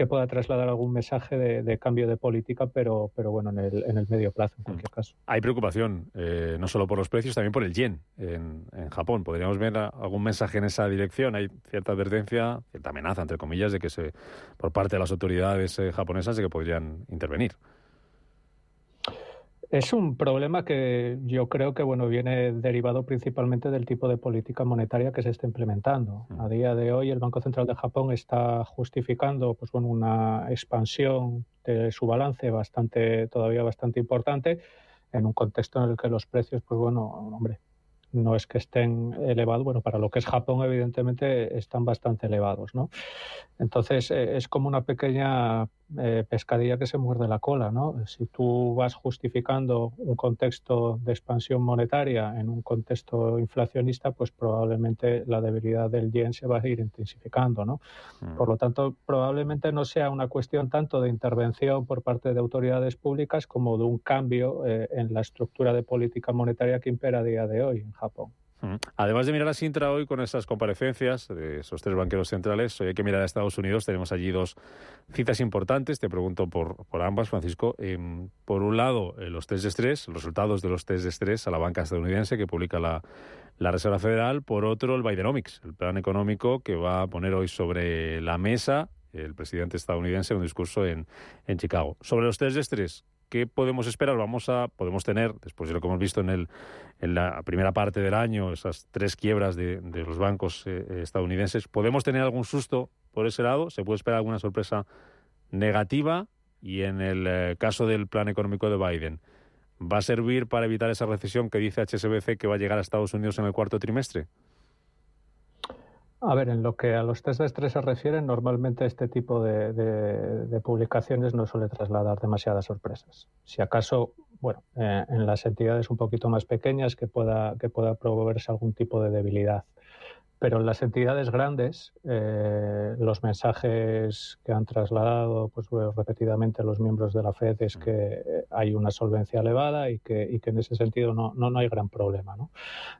que pueda trasladar algún mensaje de, cambio de política, pero, pero bueno, en el, en el medio plazo, en cualquier caso. Hay preocupación, eh, no solo por los precios, también por el yen en, Japón. ¿Podríamos ver algún mensaje en esa dirección? Hay cierta advertencia, cierta amenaza, entre comillas, de que se, por parte de las autoridades eh, japonesas de que podrían intervenir. Es un problema que yo creo que bueno viene derivado principalmente del tipo de política monetaria que se está implementando. A día de hoy el Banco Central de Japón está justificando pues bueno una expansión de su balance bastante todavía bastante importante en un contexto en el que los precios pues bueno, hombre, no es que estén elevados, bueno, para lo que es Japón evidentemente están bastante elevados, ¿no? Entonces eh, es como una pequeña eh, pescadilla que se muerde la cola, ¿no? Si tú vas justificando un contexto de expansión monetaria en un contexto inflacionista, pues probablemente la debilidad del yen se va a ir intensificando, ¿no? Mm. Por lo tanto, probablemente no sea una cuestión tanto de intervención por parte de autoridades públicas como de un cambio eh, en la estructura de política monetaria que impera a día de hoy en Japón. Además de mirar a Sintra hoy con esas comparecencias de esos tres banqueros centrales, hoy hay que mirar a Estados Unidos. Tenemos allí dos citas importantes. Te pregunto por, por ambas, Francisco. Em, por un lado, eh, los test de estrés, los resultados de los test de estrés a la banca estadounidense que publica la, la Reserva Federal. Por otro, el Bidenomics, el plan económico que va a poner hoy sobre la mesa el presidente estadounidense en un discurso en, en Chicago. Sobre los test de estrés, ¿qué podemos esperar? Vamos a, podemos tener, después de lo que hemos visto en, el, en la primera parte del año, esas tres quiebras de, los bancos eh, eh, estadounidenses, ¿podemos tener algún susto por ese lado? ¿Se puede esperar alguna sorpresa negativa? Y en el eh, caso del plan económico de Biden, ¿va a servir para evitar esa recesión que dice HSBC que va a llegar a Estados Unidos en el cuarto trimestre? A ver, en lo que a los test de estrés se refiere, normalmente este tipo de, publicaciones no suele trasladar demasiadas sorpresas. Si acaso, bueno, eh, en las entidades un poquito más pequeñas que pueda, que pueda promoverse algún tipo de debilidad. Pero en las entidades grandes, eh, los mensajes que han trasladado pues, repetidamente los miembros de la FED es que hay una solvencia elevada y que, y que en ese sentido no, no, no hay gran problema. ¿no?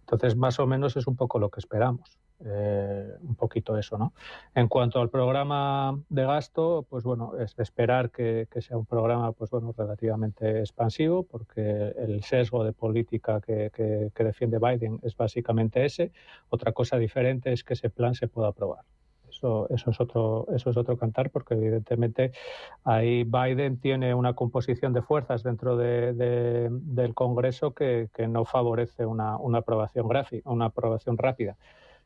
Entonces, más o menos es un poco lo que esperamos. Eh, un poquito eso, ¿no? En cuanto al programa de gasto, pues bueno, es esperar que, sea un programa, pues bueno, relativamente expansivo, porque el sesgo de política que, que defiende Biden es básicamente ese. Otra cosa diferente es que ese plan se pueda aprobar. Eso, eso, es otro, eso es otro cantar porque evidentemente ahí Biden tiene una composición de fuerzas dentro de, del Congreso que, que no favorece una aprobación gráfica, una aprobación rápida.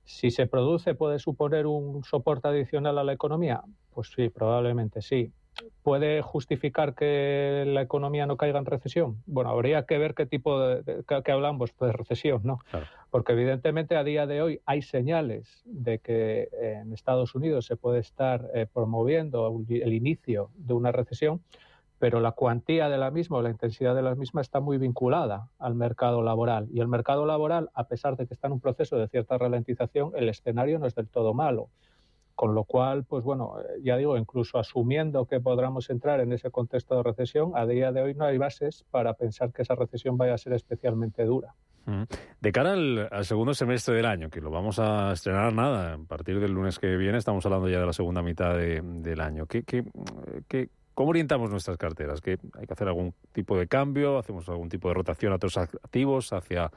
Si se produce, puede suponer un soporte adicional a la economía. Pues sí, probablemente sí. ¿puede justificar que la economía no caiga en recesión? Bueno, habría que ver qué tipo de, que, hablamos pues, de recesión, ¿no? Porque evidentemente a día de hoy hay señales de que en Estados Unidos se puede estar eh, promoviendo el inicio de una recesión, pero la cuantía de la misma o la intensidad de la misma está muy vinculada al mercado laboral. Y el mercado laboral, a pesar de que está en un proceso de cierta ralentización, el escenario no es del todo malo. Con lo cual, pues bueno, eh, ya digo, incluso asumiendo que podamos entrar en ese contexto de recesión, a día de hoy no hay bases para pensar que esa recesión vaya a ser especialmente dura. De cara al, segundo semestre del año, que lo vamos a estrenar nada, a partir del lunes que viene estamos hablando ya de la segunda mitad del año. ¿Qué, qué, qué, ¿Cómo orientamos nuestras carteras? ¿Que ¿Hay que hacer algún tipo de cambio? ¿Hacemos algún tipo de rotación a otros activos, hacia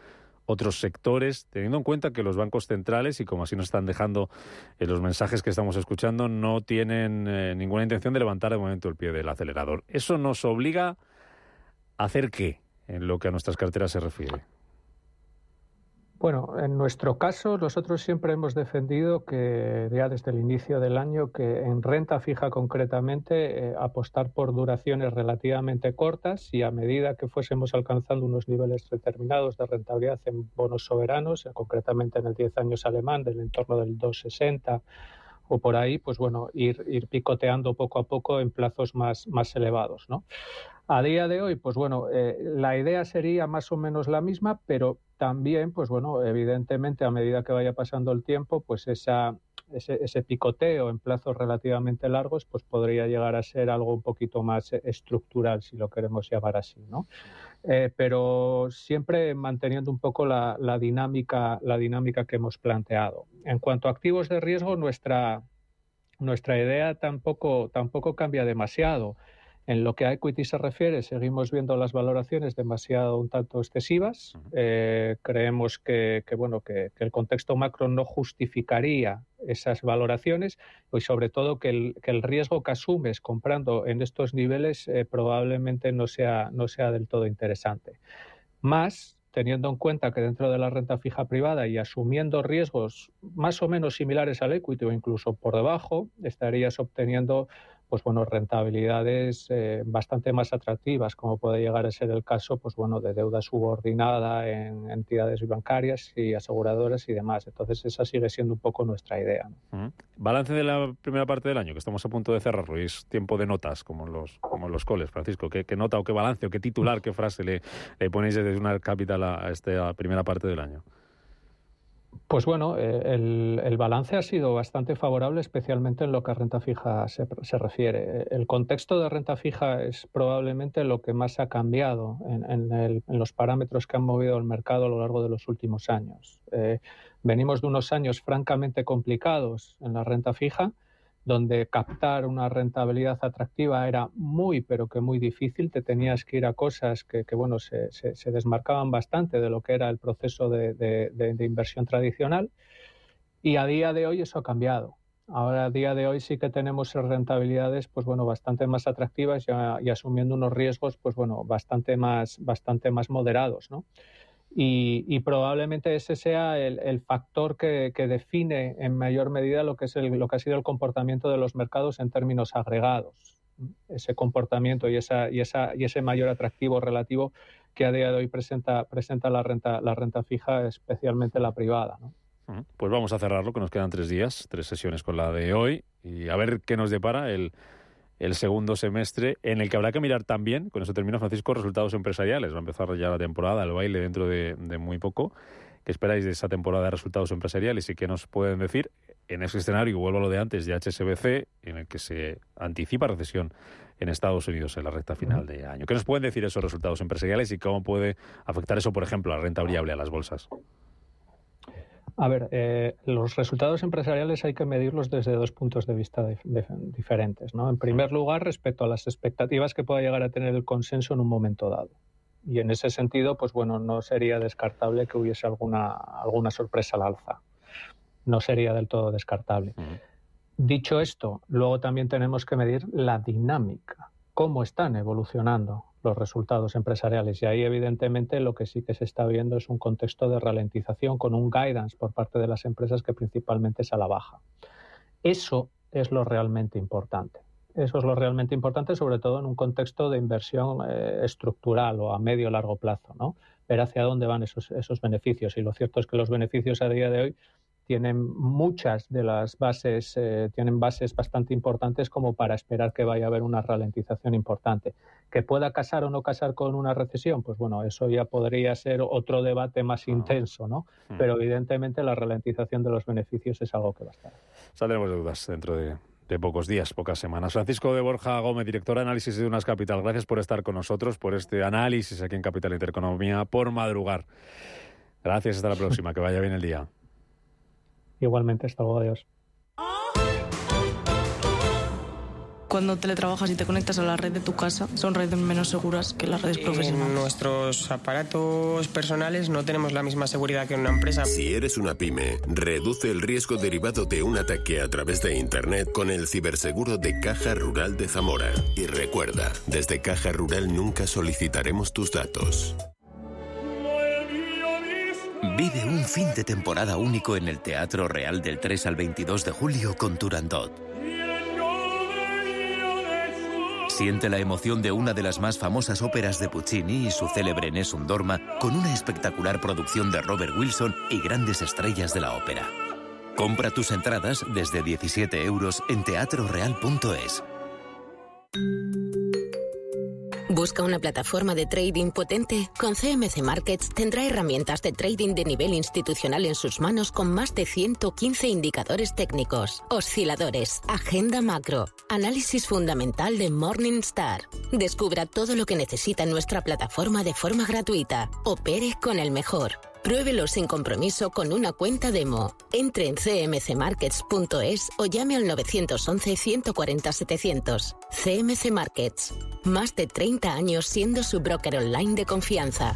otros sectores, teniendo en cuenta que los bancos centrales, y como así nos están dejando en los mensajes que estamos escuchando, no tienen eh, ninguna intención de levantar de momento el pie del acelerador. ¿Eso nos obliga a hacer qué en lo que a nuestras carteras se refiere? Bueno, en nuestro caso, nosotros siempre hemos defendido que ya desde el inicio del año que en renta fija concretamente eh, apostar por duraciones relativamente cortas y a medida que fuésemos alcanzando unos niveles determinados de rentabilidad en bonos soberanos, concretamente en el 10 años alemán del entorno del 260 o por ahí, pues bueno, ir, ir picoteando poco a poco en plazos más, más elevados, ¿no? A día de hoy, pues bueno, eh, la idea sería más o menos la misma, pero también, pues bueno, evidentemente a medida que vaya pasando el tiempo, pues esa, ese, picoteo en plazos relativamente largos, pues podría llegar a ser algo un poquito más estructural, si lo queremos llamar así, ¿no? Eh, pero siempre manteniendo un poco la, la, dinámica, la dinámica que hemos planteado. En cuanto a activos de riesgo, nuestra, nuestra idea tampoco, tampoco cambia demasiado. En lo que a equity se refiere, seguimos viendo las valoraciones demasiado un tanto excesivas. Eh, creemos que, bueno, que, el contexto macro no justificaría esas valoraciones y sobre todo que el, riesgo que asumes comprando en estos niveles eh, probablemente no sea, no sea del todo interesante. Más teniendo en cuenta que dentro de la renta fija privada y asumiendo riesgos más o menos similares al equity o incluso por debajo, estarías obteniendo pues bueno, rentabilidades eh, bastante más atractivas, como puede llegar a ser el caso, pues bueno, de deuda subordinada en entidades bancarias y aseguradoras y demás. Entonces esa sigue siendo un poco nuestra idea. Balance de la primera parte del año, que estamos a punto de cerrarlo, y es tiempo de notas, como en los, como los coles, Francisco. ¿Qué, nota o qué balance o qué titular, qué frase le, le ponéis desde una capital a esta primera parte del año? Pues bueno, eh, el, balance ha sido bastante favorable, especialmente en lo que a renta fija se, refiere. El contexto de renta fija es probablemente lo que más ha cambiado en, los parámetros que han movido el mercado a lo largo de los últimos años. Eh, venimos de unos años francamente complicados en la renta fija donde captar una rentabilidad atractiva era muy, pero que muy difícil. Te tenías que ir a cosas que, bueno, se, desmarcaban bastante de lo que era el proceso de, inversión tradicional. Y a día de hoy eso ha cambiado. Ahora, a día de hoy sí que tenemos rentabilidades, pues bueno, bastante más atractivas y, y asumiendo unos riesgos, pues bueno, bastante más, bastante más moderados, ¿no? Y, probablemente ese sea el, factor que, define en mayor medida lo que, es lo que ha sido el comportamiento de los mercados en términos agregados. Ese comportamiento y, esa, y, esa, y ese mayor atractivo relativo que a día de hoy presenta, presenta la, renta, la renta fija, especialmente la privada. Pues vamos a cerrarlo, que nos quedan tres días, tres sesiones con la de hoy, y a ver qué nos depara el, el segundo semestre, en el que habrá que mirar también, con eso termino Francisco, resultados empresariales. Va a empezar ya la temporada, el baile dentro de, muy poco. ¿Qué esperáis de esa temporada de resultados empresariales y qué nos pueden decir en ese escenario, vuelvo a lo de antes, de HSBC, en el que se anticipa recesión en Estados Unidos en la recta final de año? ¿Qué nos pueden decir esos resultados empresariales y cómo puede afectar eso, por ejemplo, a la renta variable, a las bolsas? A ver, eh, los resultados empresariales hay que medirlos desde dos puntos de vista diferentes. ¿no? En primer lugar, respecto a las expectativas que pueda llegar a tener el consenso en un momento dado. Y en ese sentido, pues bueno, no sería descartable que hubiese alguna, alguna sorpresa al alza. No sería del todo descartable. Dicho esto, luego también tenemos que medir la dinámica, cómo están evolucionando los resultados empresariales. Y ahí, evidentemente, lo que sí que se está viendo es un contexto de ralentización con un guidance por parte de las empresas que principalmente es a la baja. Eso es lo realmente importante. eso es lo realmente importante, sobre todo en un contexto de inversión eh, estructural o a medio largo plazo, ¿no? Ver hacia dónde van esos, esos beneficios. Y lo cierto es que los beneficios a día de hoy tienen muchas de las bases, eh, tienen bases bastante importantes como para esperar que vaya a haber una ralentización importante. ¿Que pueda casar o no casar con una recesión? Pues bueno, eso ya podría ser otro debate más intenso, ¿no? Pero evidentemente la ralentización de los beneficios es algo que va a estar. Saldremos de dudas dentro de, de pocos días, pocas semanas. Francisco de Borja Gómez, director de análisis de Unas Capital, gracias por estar con nosotros, por este análisis aquí en Capital Intereconomía, por madrugar. Gracias, hasta la próxima, que vaya bien el día. Igualmente, hasta luego, adiós. Cuando teletrabajas y te conectas a la red de tu casa, son redes menos seguras que las redes profesionales. En nuestros aparatos personales no tenemos la misma seguridad que en una empresa. Si eres una pyme, reduce el riesgo derivado de un ataque a través de Internet con el ciberseguro de Caja Rural de Zamora. Y recuerda, desde Caja Rural nunca solicitaremos tus datos. Vive un fin de temporada único en el Teatro Real del 3 al 22 de julio con Turandot. Siente la emoción de una de las más famosas óperas de Puccini y su célebre Nessun Dorma con una espectacular producción de Robert Wilson y grandes estrellas de la ópera. Compra tus entradas desde 17 euros en teatroreal.es. ¿Busca una plataforma de trading potente? Con CMC Markets tendrá herramientas de trading de nivel institucional en sus manos con más de 115 indicadores técnicos, osciladores, agenda macro, análisis fundamental de Morningstar. Descubra todo lo que necesita nuestra plataforma de forma gratuita. Opere con el mejor. Pruébelo sin compromiso con una cuenta demo. Entre en cmcmarkets.es o llame al 911-140-700. CMC Markets. Más de 30 años siendo su broker online de confianza.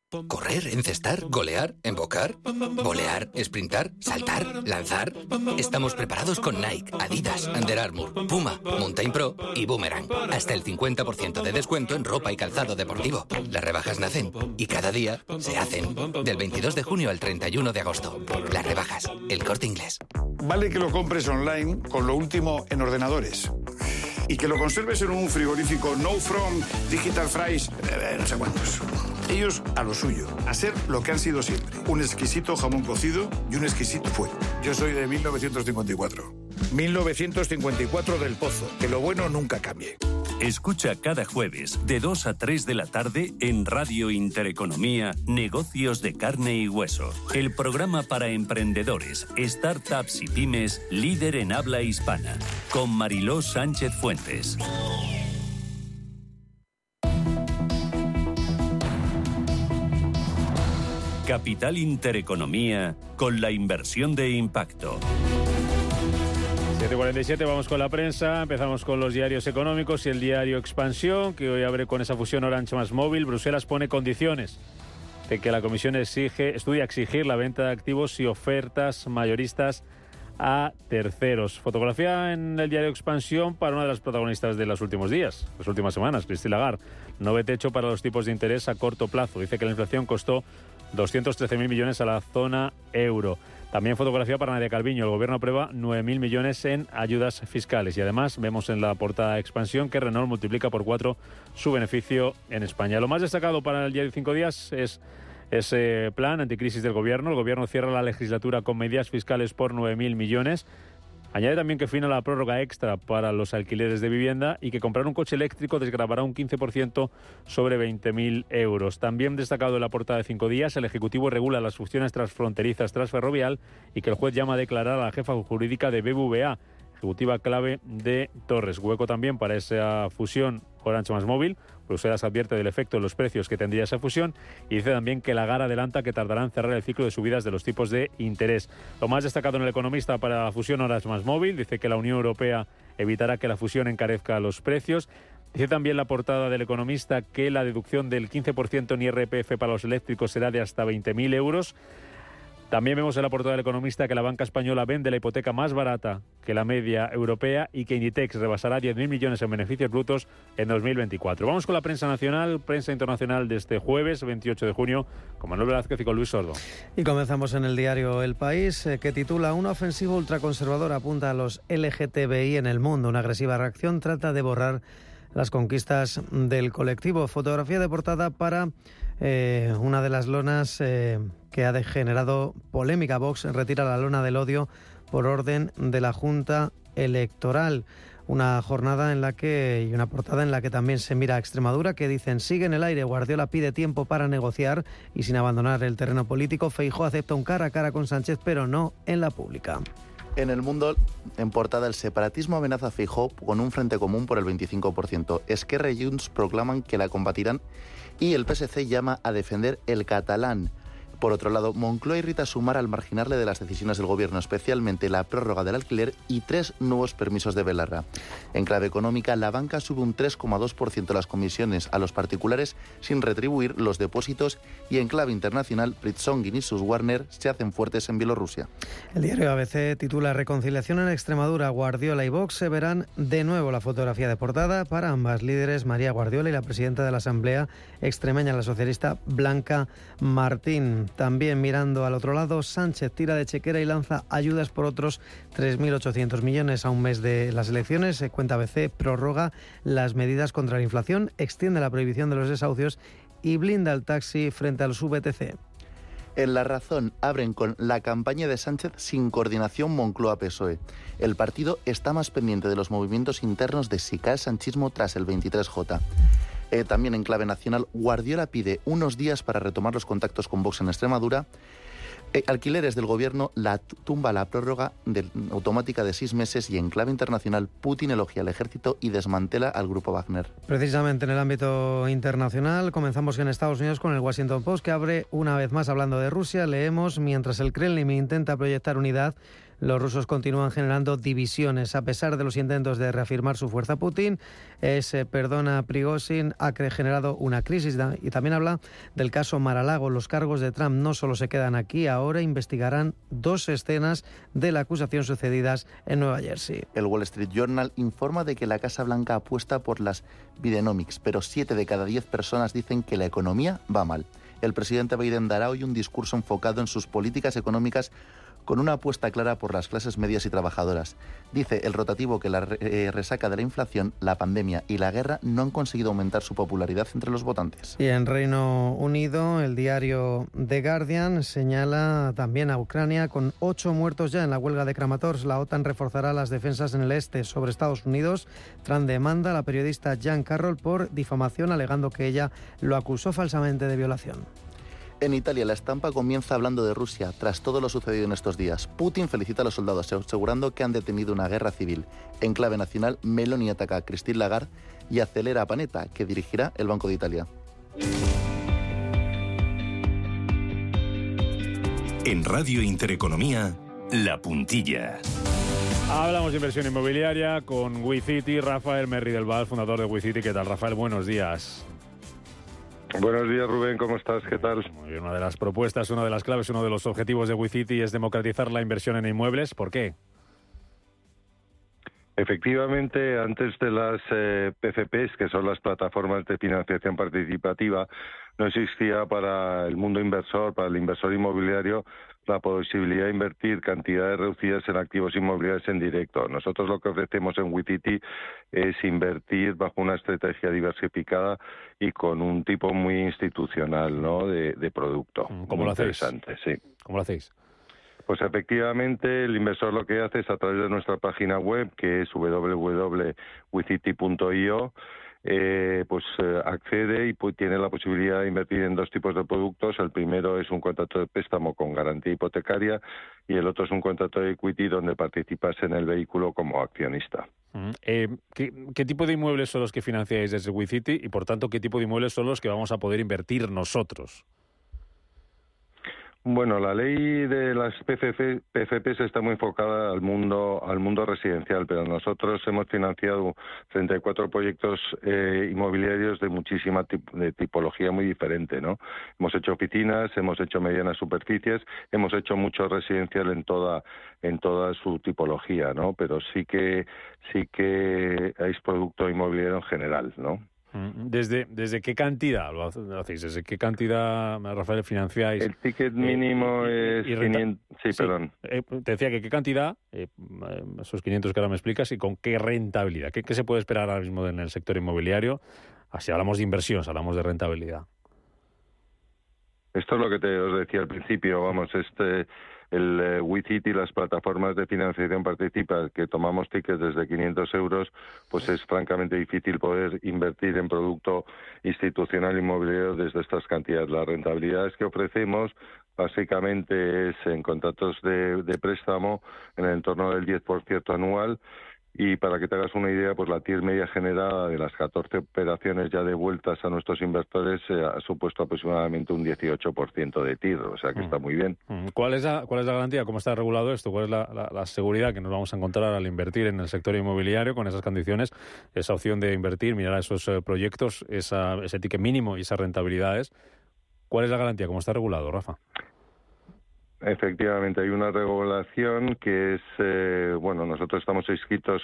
Correr, encestar, golear, embocar, volear, sprintar, saltar, lanzar. Estamos preparados con Nike, Adidas, Under Armour, Puma, Mountain Pro y Boomerang. Hasta el 50% de descuento en ropa y calzado deportivo. Las rebajas nacen y cada día se hacen. Del 22 de junio al 31 de agosto. Las rebajas, el corte inglés. Vale que lo compres online con lo último en ordenadores y que lo conserves en un frigorífico No From Digital Fries, eh, no sé cuántos. Ellos a lo suyo, a ser lo que han sido siempre, un exquisito jamón cocido y un exquisito fuego. Yo soy de 1954. 1954 del Pozo, que lo bueno nunca cambie. Escucha cada jueves de 2 a 3 de la tarde en Radio Intereconomía Negocios de Carne y Hueso, el programa para emprendedores, startups y pymes líder en habla hispana, con Mariló Sánchez Fuentes. Capital Intereconomía con la inversión de impacto. 7.47, vamos con la prensa. Empezamos con los diarios económicos y el diario Expansión, que hoy abre con esa fusión Orange más móvil. Bruselas pone condiciones de que la Comisión exige, estudia exigir la venta de activos y ofertas mayoristas a terceros. Fotografía en el diario Expansión para una de las protagonistas de los últimos días, las últimas semanas, Cristina Lagarde. No ve techo para los tipos de interés a corto plazo. Dice que la inflación costó 213.000 millones a la zona euro. También fotografía para Nadia Calviño. El gobierno aprueba 9.000 millones en ayudas fiscales. Y además vemos en la portada expansión que Renault multiplica por cuatro su beneficio en España. Lo más destacado para el día de cinco días es ese plan anticrisis del gobierno. El gobierno cierra la legislatura con medidas fiscales por 9.000 millones. Añade también que fina la prórroga extra para los alquileres de vivienda y que comprar un coche eléctrico desgravará un 15% sobre 20.000 euros. También destacado en la portada de cinco días, el Ejecutivo regula las funciones transfronterizas tras ferrovial y que el juez llama a declarar a la jefa jurídica de BBVA, ejecutiva clave de Torres. Hueco también para esa fusión Orange más móvil. Bruselas advierte del efecto en los precios que tendría esa fusión y dice también que la GAR adelanta que tardará en cerrar el ciclo de subidas de los tipos de interés. Lo más destacado en el economista para la fusión Orange más móvil dice que la Unión Europea evitará que la fusión encarezca los precios. Dice también la portada del economista que la deducción del 15% en IRPF para los eléctricos será de hasta 20.000 euros. También vemos en la portada del economista que la banca española vende la hipoteca más barata que la media europea y que Inditex rebasará 10.000 millones en beneficios brutos en 2024. Vamos con la prensa nacional, prensa internacional de este jueves 28 de junio con Manuel Velázquez y con Luis Sordo. Y comenzamos en el diario El País, eh, que titula Una ofensiva ultraconservadora apunta a los LGTBI en el mundo. Una agresiva reacción trata de borrar las conquistas del colectivo. Fotografía de portada para eh, una de las lonas eh, que ha generado polémica. Vox retira la lona del odio por orden de la Junta Electoral. Una jornada en la que y una portada en la que también se mira a Extremadura que dicen sigue en el aire, Guardiola pide tiempo para negociar y sin abandonar el terreno político, Feijó acepta un cara a cara con Sánchez, pero no en la pública. En el mundo, en portada, el separatismo amenaza a Feijó con un frente común por el 25%. Esquerra y Junts proclaman que la combatirán y el PSC llama a defender el catalán. Por otro lado, Moncloa irrita Sumar al marginarle de las decisiones del Gobierno, especialmente la prórroga del alquiler y tres nuevos permisos de Belarra. En clave económica, la banca sube un 3,2% las comisiones a los particulares sin retribuir los depósitos y en clave internacional, Pritzongin y sus Warner se hacen fuertes en Bielorrusia. El diario ABC titula Reconciliación en Extremadura. Guardiola y Vox se verán de nuevo la fotografía de portada para ambas líderes, María Guardiola y la presidenta de la Asamblea extremeña, la socialista Blanca Martín. También mirando al otro lado, Sánchez tira de chequera y lanza ayudas por otros 3.800 millones a un mes de las elecciones. Cuenta ABC prorroga las medidas contra la inflación, extiende la prohibición de los desahucios y blinda el taxi frente al VTC. En La Razón abren con la campaña de Sánchez sin coordinación Moncloa-PSOE. El partido está más pendiente de los movimientos internos de si cae sanchismo tras el 23J. Eh, también en clave nacional, Guardiola pide unos días para retomar los contactos con Vox en Extremadura. Eh, alquileres del gobierno la tumba la prórroga automática de seis meses y en clave internacional Putin elogia al ejército y desmantela al grupo Wagner. Precisamente en el ámbito internacional comenzamos en Estados Unidos con el Washington Post que abre una vez más hablando de Rusia. Leemos mientras el Kremlin intenta proyectar unidad los rusos continúan generando divisiones. A pesar de los intentos de reafirmar su fuerza, Putin ese perdona Prigozhin ha generado una crisis y también habla del caso Maralago. Los cargos de Trump no solo se quedan aquí, ahora investigarán dos escenas de la acusación sucedidas en Nueva Jersey. El Wall Street Journal informa de que la Casa Blanca apuesta por las Bidenomics, pero siete de cada diez personas dicen que la economía va mal. El presidente Biden dará hoy un discurso enfocado en sus políticas económicas con una apuesta clara por las clases medias y trabajadoras. Dice el rotativo que la eh, resaca de la inflación, la pandemia y la guerra no han conseguido aumentar su popularidad entre los votantes. Y en Reino Unido, el diario The Guardian señala también a Ucrania con ocho muertos ya en la huelga de Kramatorsk. La OTAN reforzará las defensas en el este sobre Estados Unidos. Tran demanda a la periodista Jan Carroll por difamación, alegando que ella lo acusó falsamente de violación. En Italia, la estampa comienza hablando de Rusia tras todo lo sucedido en estos días. Putin felicita a los soldados, asegurando que han detenido una guerra civil. En clave nacional, Meloni ataca a Christine Lagarde y acelera a Panetta, que dirigirá el Banco de Italia. En Radio Intereconomía, La Puntilla. Hablamos de inversión inmobiliaria con WeCity, Rafael Merri del Val, fundador de WeCity. ¿Qué tal, Rafael? Buenos días. Buenos días, Rubén, ¿cómo estás? ¿Qué tal? Una de las propuestas, una de las claves, uno de los objetivos de WeCity es democratizar la inversión en inmuebles. ¿Por qué? Efectivamente, antes de las eh, PFPs, que son las plataformas de financiación participativa, no existía para el mundo inversor, para el inversor inmobiliario, la posibilidad de invertir cantidades reducidas en activos inmobiliarios en directo. Nosotros lo que ofrecemos en WeCity es invertir bajo una estrategia diversificada y con un tipo muy institucional ¿no? de, producto. ¿Cómo lo hacéis? Sí. ¿Cómo lo hacéis? Pues efectivamente el inversor lo que hace es a través de nuestra página web que es www.wicity.io eh, pues eh, accede y pues, tiene la posibilidad de invertir en dos tipos de productos. El primero es un contrato de préstamo con garantía hipotecaria y el otro es un contrato de equity donde participas en el vehículo como accionista. Mm, eh, ¿qué, tipo de inmuebles son los que financiáis desde WeCity y, por tanto, qué tipo de inmuebles son los que vamos a poder invertir nosotros? Bueno, la ley de las PFP, PFPs está muy enfocada al mundo al mundo residencial, pero nosotros hemos financiado 34 proyectos eh, inmobiliarios de muchísima de tipología muy diferente, ¿no? Hemos hecho oficinas, hemos hecho medianas superficies, hemos hecho mucho residencial en toda en toda su tipología, ¿no? Pero sí que sí que es producto inmobiliario en general, ¿no? Mm, ¿Desde, ¿Desde qué cantidad lo hacéis? ¿Desde qué cantidad, Rafael, financiáis? El ticket mínimo es 500... Sí, perdón. Eh, te decía que qué cantidad, eh, esos 500 que ahora me explicas, y con qué rentabilidad. ¿Qué, se puede esperar ahora mismo en el sector inmobiliario? Si hablamos de inversión, si hablamos de rentabilidad. Esto es lo que te os decía al principio, vamos, este el eh, WeCity y las plataformas de financiación participa que tomamos tickets desde 500 euros, pues es francamente difícil poder invertir en producto institucional inmobiliario desde estas cantidades. Las rentabilidades que ofrecemos básicamente es en contratos de, de préstamo en el entorno del 10% anual y para que te hagas una idea, pues la TIR media generada de las 14 operaciones ya devueltas a nuestros inversores eh, ha supuesto aproximadamente un 18% de TIR, o sea que está mm. muy bien. Mm. ¿Cuál es, la, ¿Cuál es la garantía? ¿Cómo está regulado esto? ¿Cuál es la, seguridad que nos vamos a encontrar al invertir en el sector inmobiliario con esas condiciones? Esa opción de invertir, mirar a esos eh, proyectos, esa, ese ticket mínimo y esas rentabilidades. ¿Cuál es la garantía? ¿Cómo está regulado, Rafa? Efectivamente, hay una regulación que es, eh, bueno, nosotros estamos inscritos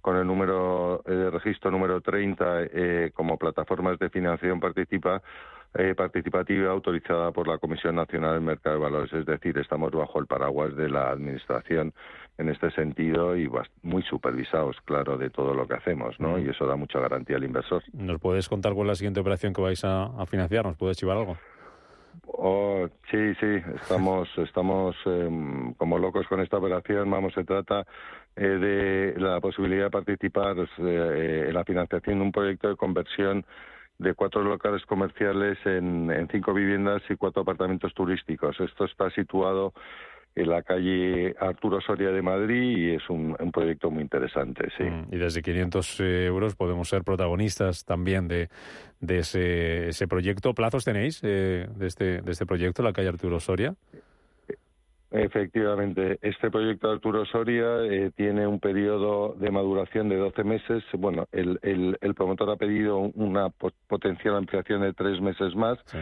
con el número eh, de registro número 30 eh, como plataformas de financiación participa, participativa autorizada por la Comisión Nacional del Mercado de Valores. Es decir, estamos bajo el paraguas de la Administración en este sentido y muy supervisados, claro, de todo lo que hacemos, ¿no? Y eso da mucha garantía al inversor. ¿Nos puedes contar cuál es la siguiente operación que vais a, a financiar? ¿Nos puedes chivar algo? Oh, sí, sí, estamos, estamos em, como locos con esta operación. Vamos, se trata eh, de la posibilidad de participar eh, en la financiación de un proyecto de conversión de cuatro locales comerciales en, en cinco viviendas y cuatro apartamentos turísticos. Esto está situado en la calle Arturo Soria de Madrid y es un, proyecto muy interesante, sí. Mm, y desde 500 eh, euros podemos ser protagonistas también de, de ese, ese proyecto. ¿Plazos tenéis eh, de, este, de este proyecto, la calle Arturo Soria? Efectivamente, este proyecto de Arturo Soria eh, tiene un periodo de maduración de 12 meses. Bueno, el, el, el promotor ha pedido una potencial ampliación de tres meses más. ¿Sí?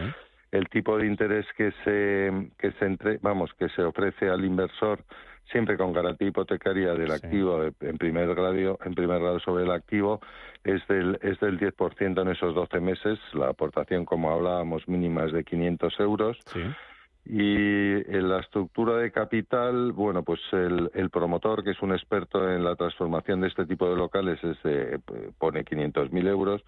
El tipo de interés que se que se entre, vamos que se ofrece al inversor siempre con garantía hipotecaria del activo en primer grado en primer grado sobre el activo es del es del 10% en esos 12 meses. La aportación como hablábamos mínima es de 500 euros y en la estructura de capital, bueno, pues el, el, promotor, que es un experto en la transformación de este tipo de locales, es pone 500.000 euros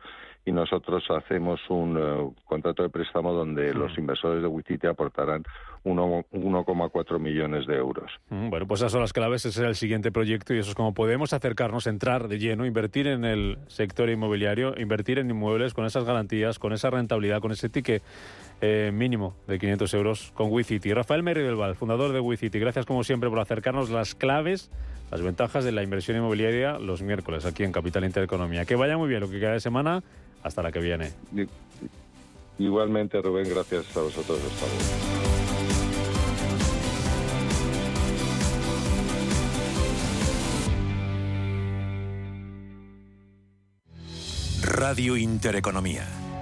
y nosotros hacemos un eh, contrato de préstamo donde mm. los inversores de Wititi aportarán 1,4 millones de euros. Mm, bueno, pues esas son las claves, ese es el siguiente proyecto y eso es como podemos acercarnos, entrar de lleno, invertir en el sector inmobiliario, invertir en inmuebles con esas garantías, con esa rentabilidad, con ese ticket eh, mínimo de 500 euros con WeCity. Rafael Meri del Val, fundador de WeCity, gracias como siempre por acercarnos las claves, las ventajas de la inversión inmobiliaria los miércoles aquí en Capital Intereconomía. Que vaya muy bien lo que queda de semana hasta la que viene. Igualmente, Rubén, gracias a vosotros. Radio Intereconomía.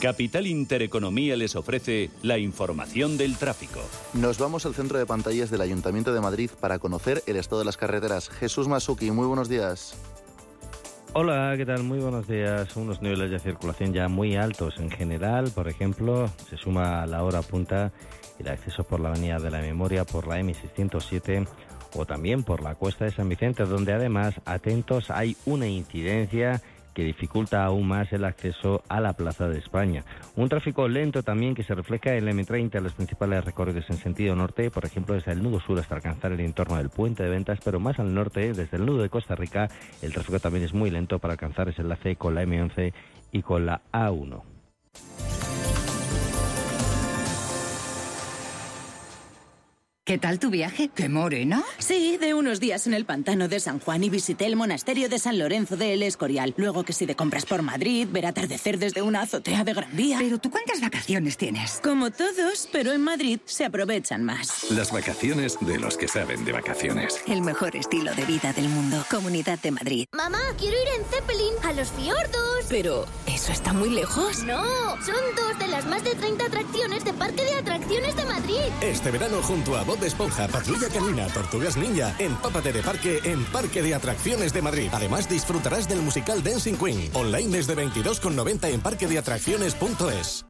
Capital Intereconomía les ofrece la información del tráfico. Nos vamos al centro de pantallas del Ayuntamiento de Madrid para conocer el estado de las carreteras. Jesús Masuki, muy buenos días. Hola, ¿qué tal? Muy buenos días. Unos niveles de circulación ya muy altos en general. Por ejemplo, se suma la hora punta el acceso por la Avenida de la Memoria, por la M607 o también por la Cuesta de San Vicente, donde además, atentos, hay una incidencia que dificulta aún más el acceso a la Plaza de España. Un tráfico lento también que se refleja en la M30, los principales recorridos en sentido norte, por ejemplo desde el nudo sur hasta alcanzar el entorno del puente de ventas, pero más al norte, desde el nudo de Costa Rica, el tráfico también es muy lento para alcanzar ese enlace con la M11 y con la A1. ¿Qué tal tu viaje? ¿Qué morena? Sí, de unos días en el pantano de San Juan y visité el monasterio de San Lorenzo de El Escorial. Luego que si de compras por Madrid, ver atardecer desde una azotea de Gran Vía. Pero tú cuántas vacaciones tienes? Como todos, pero en Madrid se aprovechan más. Las vacaciones de los que saben de vacaciones. El mejor estilo de vida del mundo. Comunidad de Madrid. Mamá, quiero ir en Zeppelin a los fiordos. Pero, ¿eso está muy lejos? No, son dos de las más de 30 atracciones de Parque de Atracciones de Madrid. Este verano junto a Bob Esponja, Patrulla Canina, Tortugas Ninja, empápate de parque en Parque de Atracciones de Madrid. Además disfrutarás del musical Dancing Queen, online desde 22,90 en parquedeatracciones.es.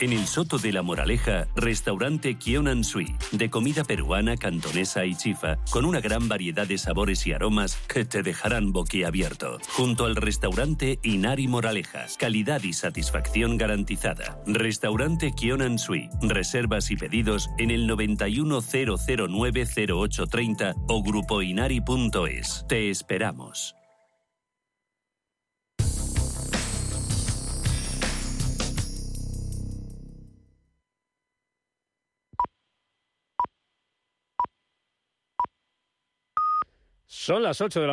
En el Soto de la Moraleja, restaurante Kionan Sui, de comida peruana, cantonesa y chifa, con una gran variedad de sabores y aromas que te dejarán boquiabierto. Junto al restaurante Inari Moraleja, calidad y satisfacción garantizada. Restaurante Kionan Sui, reservas y pedidos en el 910090830 o grupoinari.es. Te esperamos. Son las 8 de la mañana.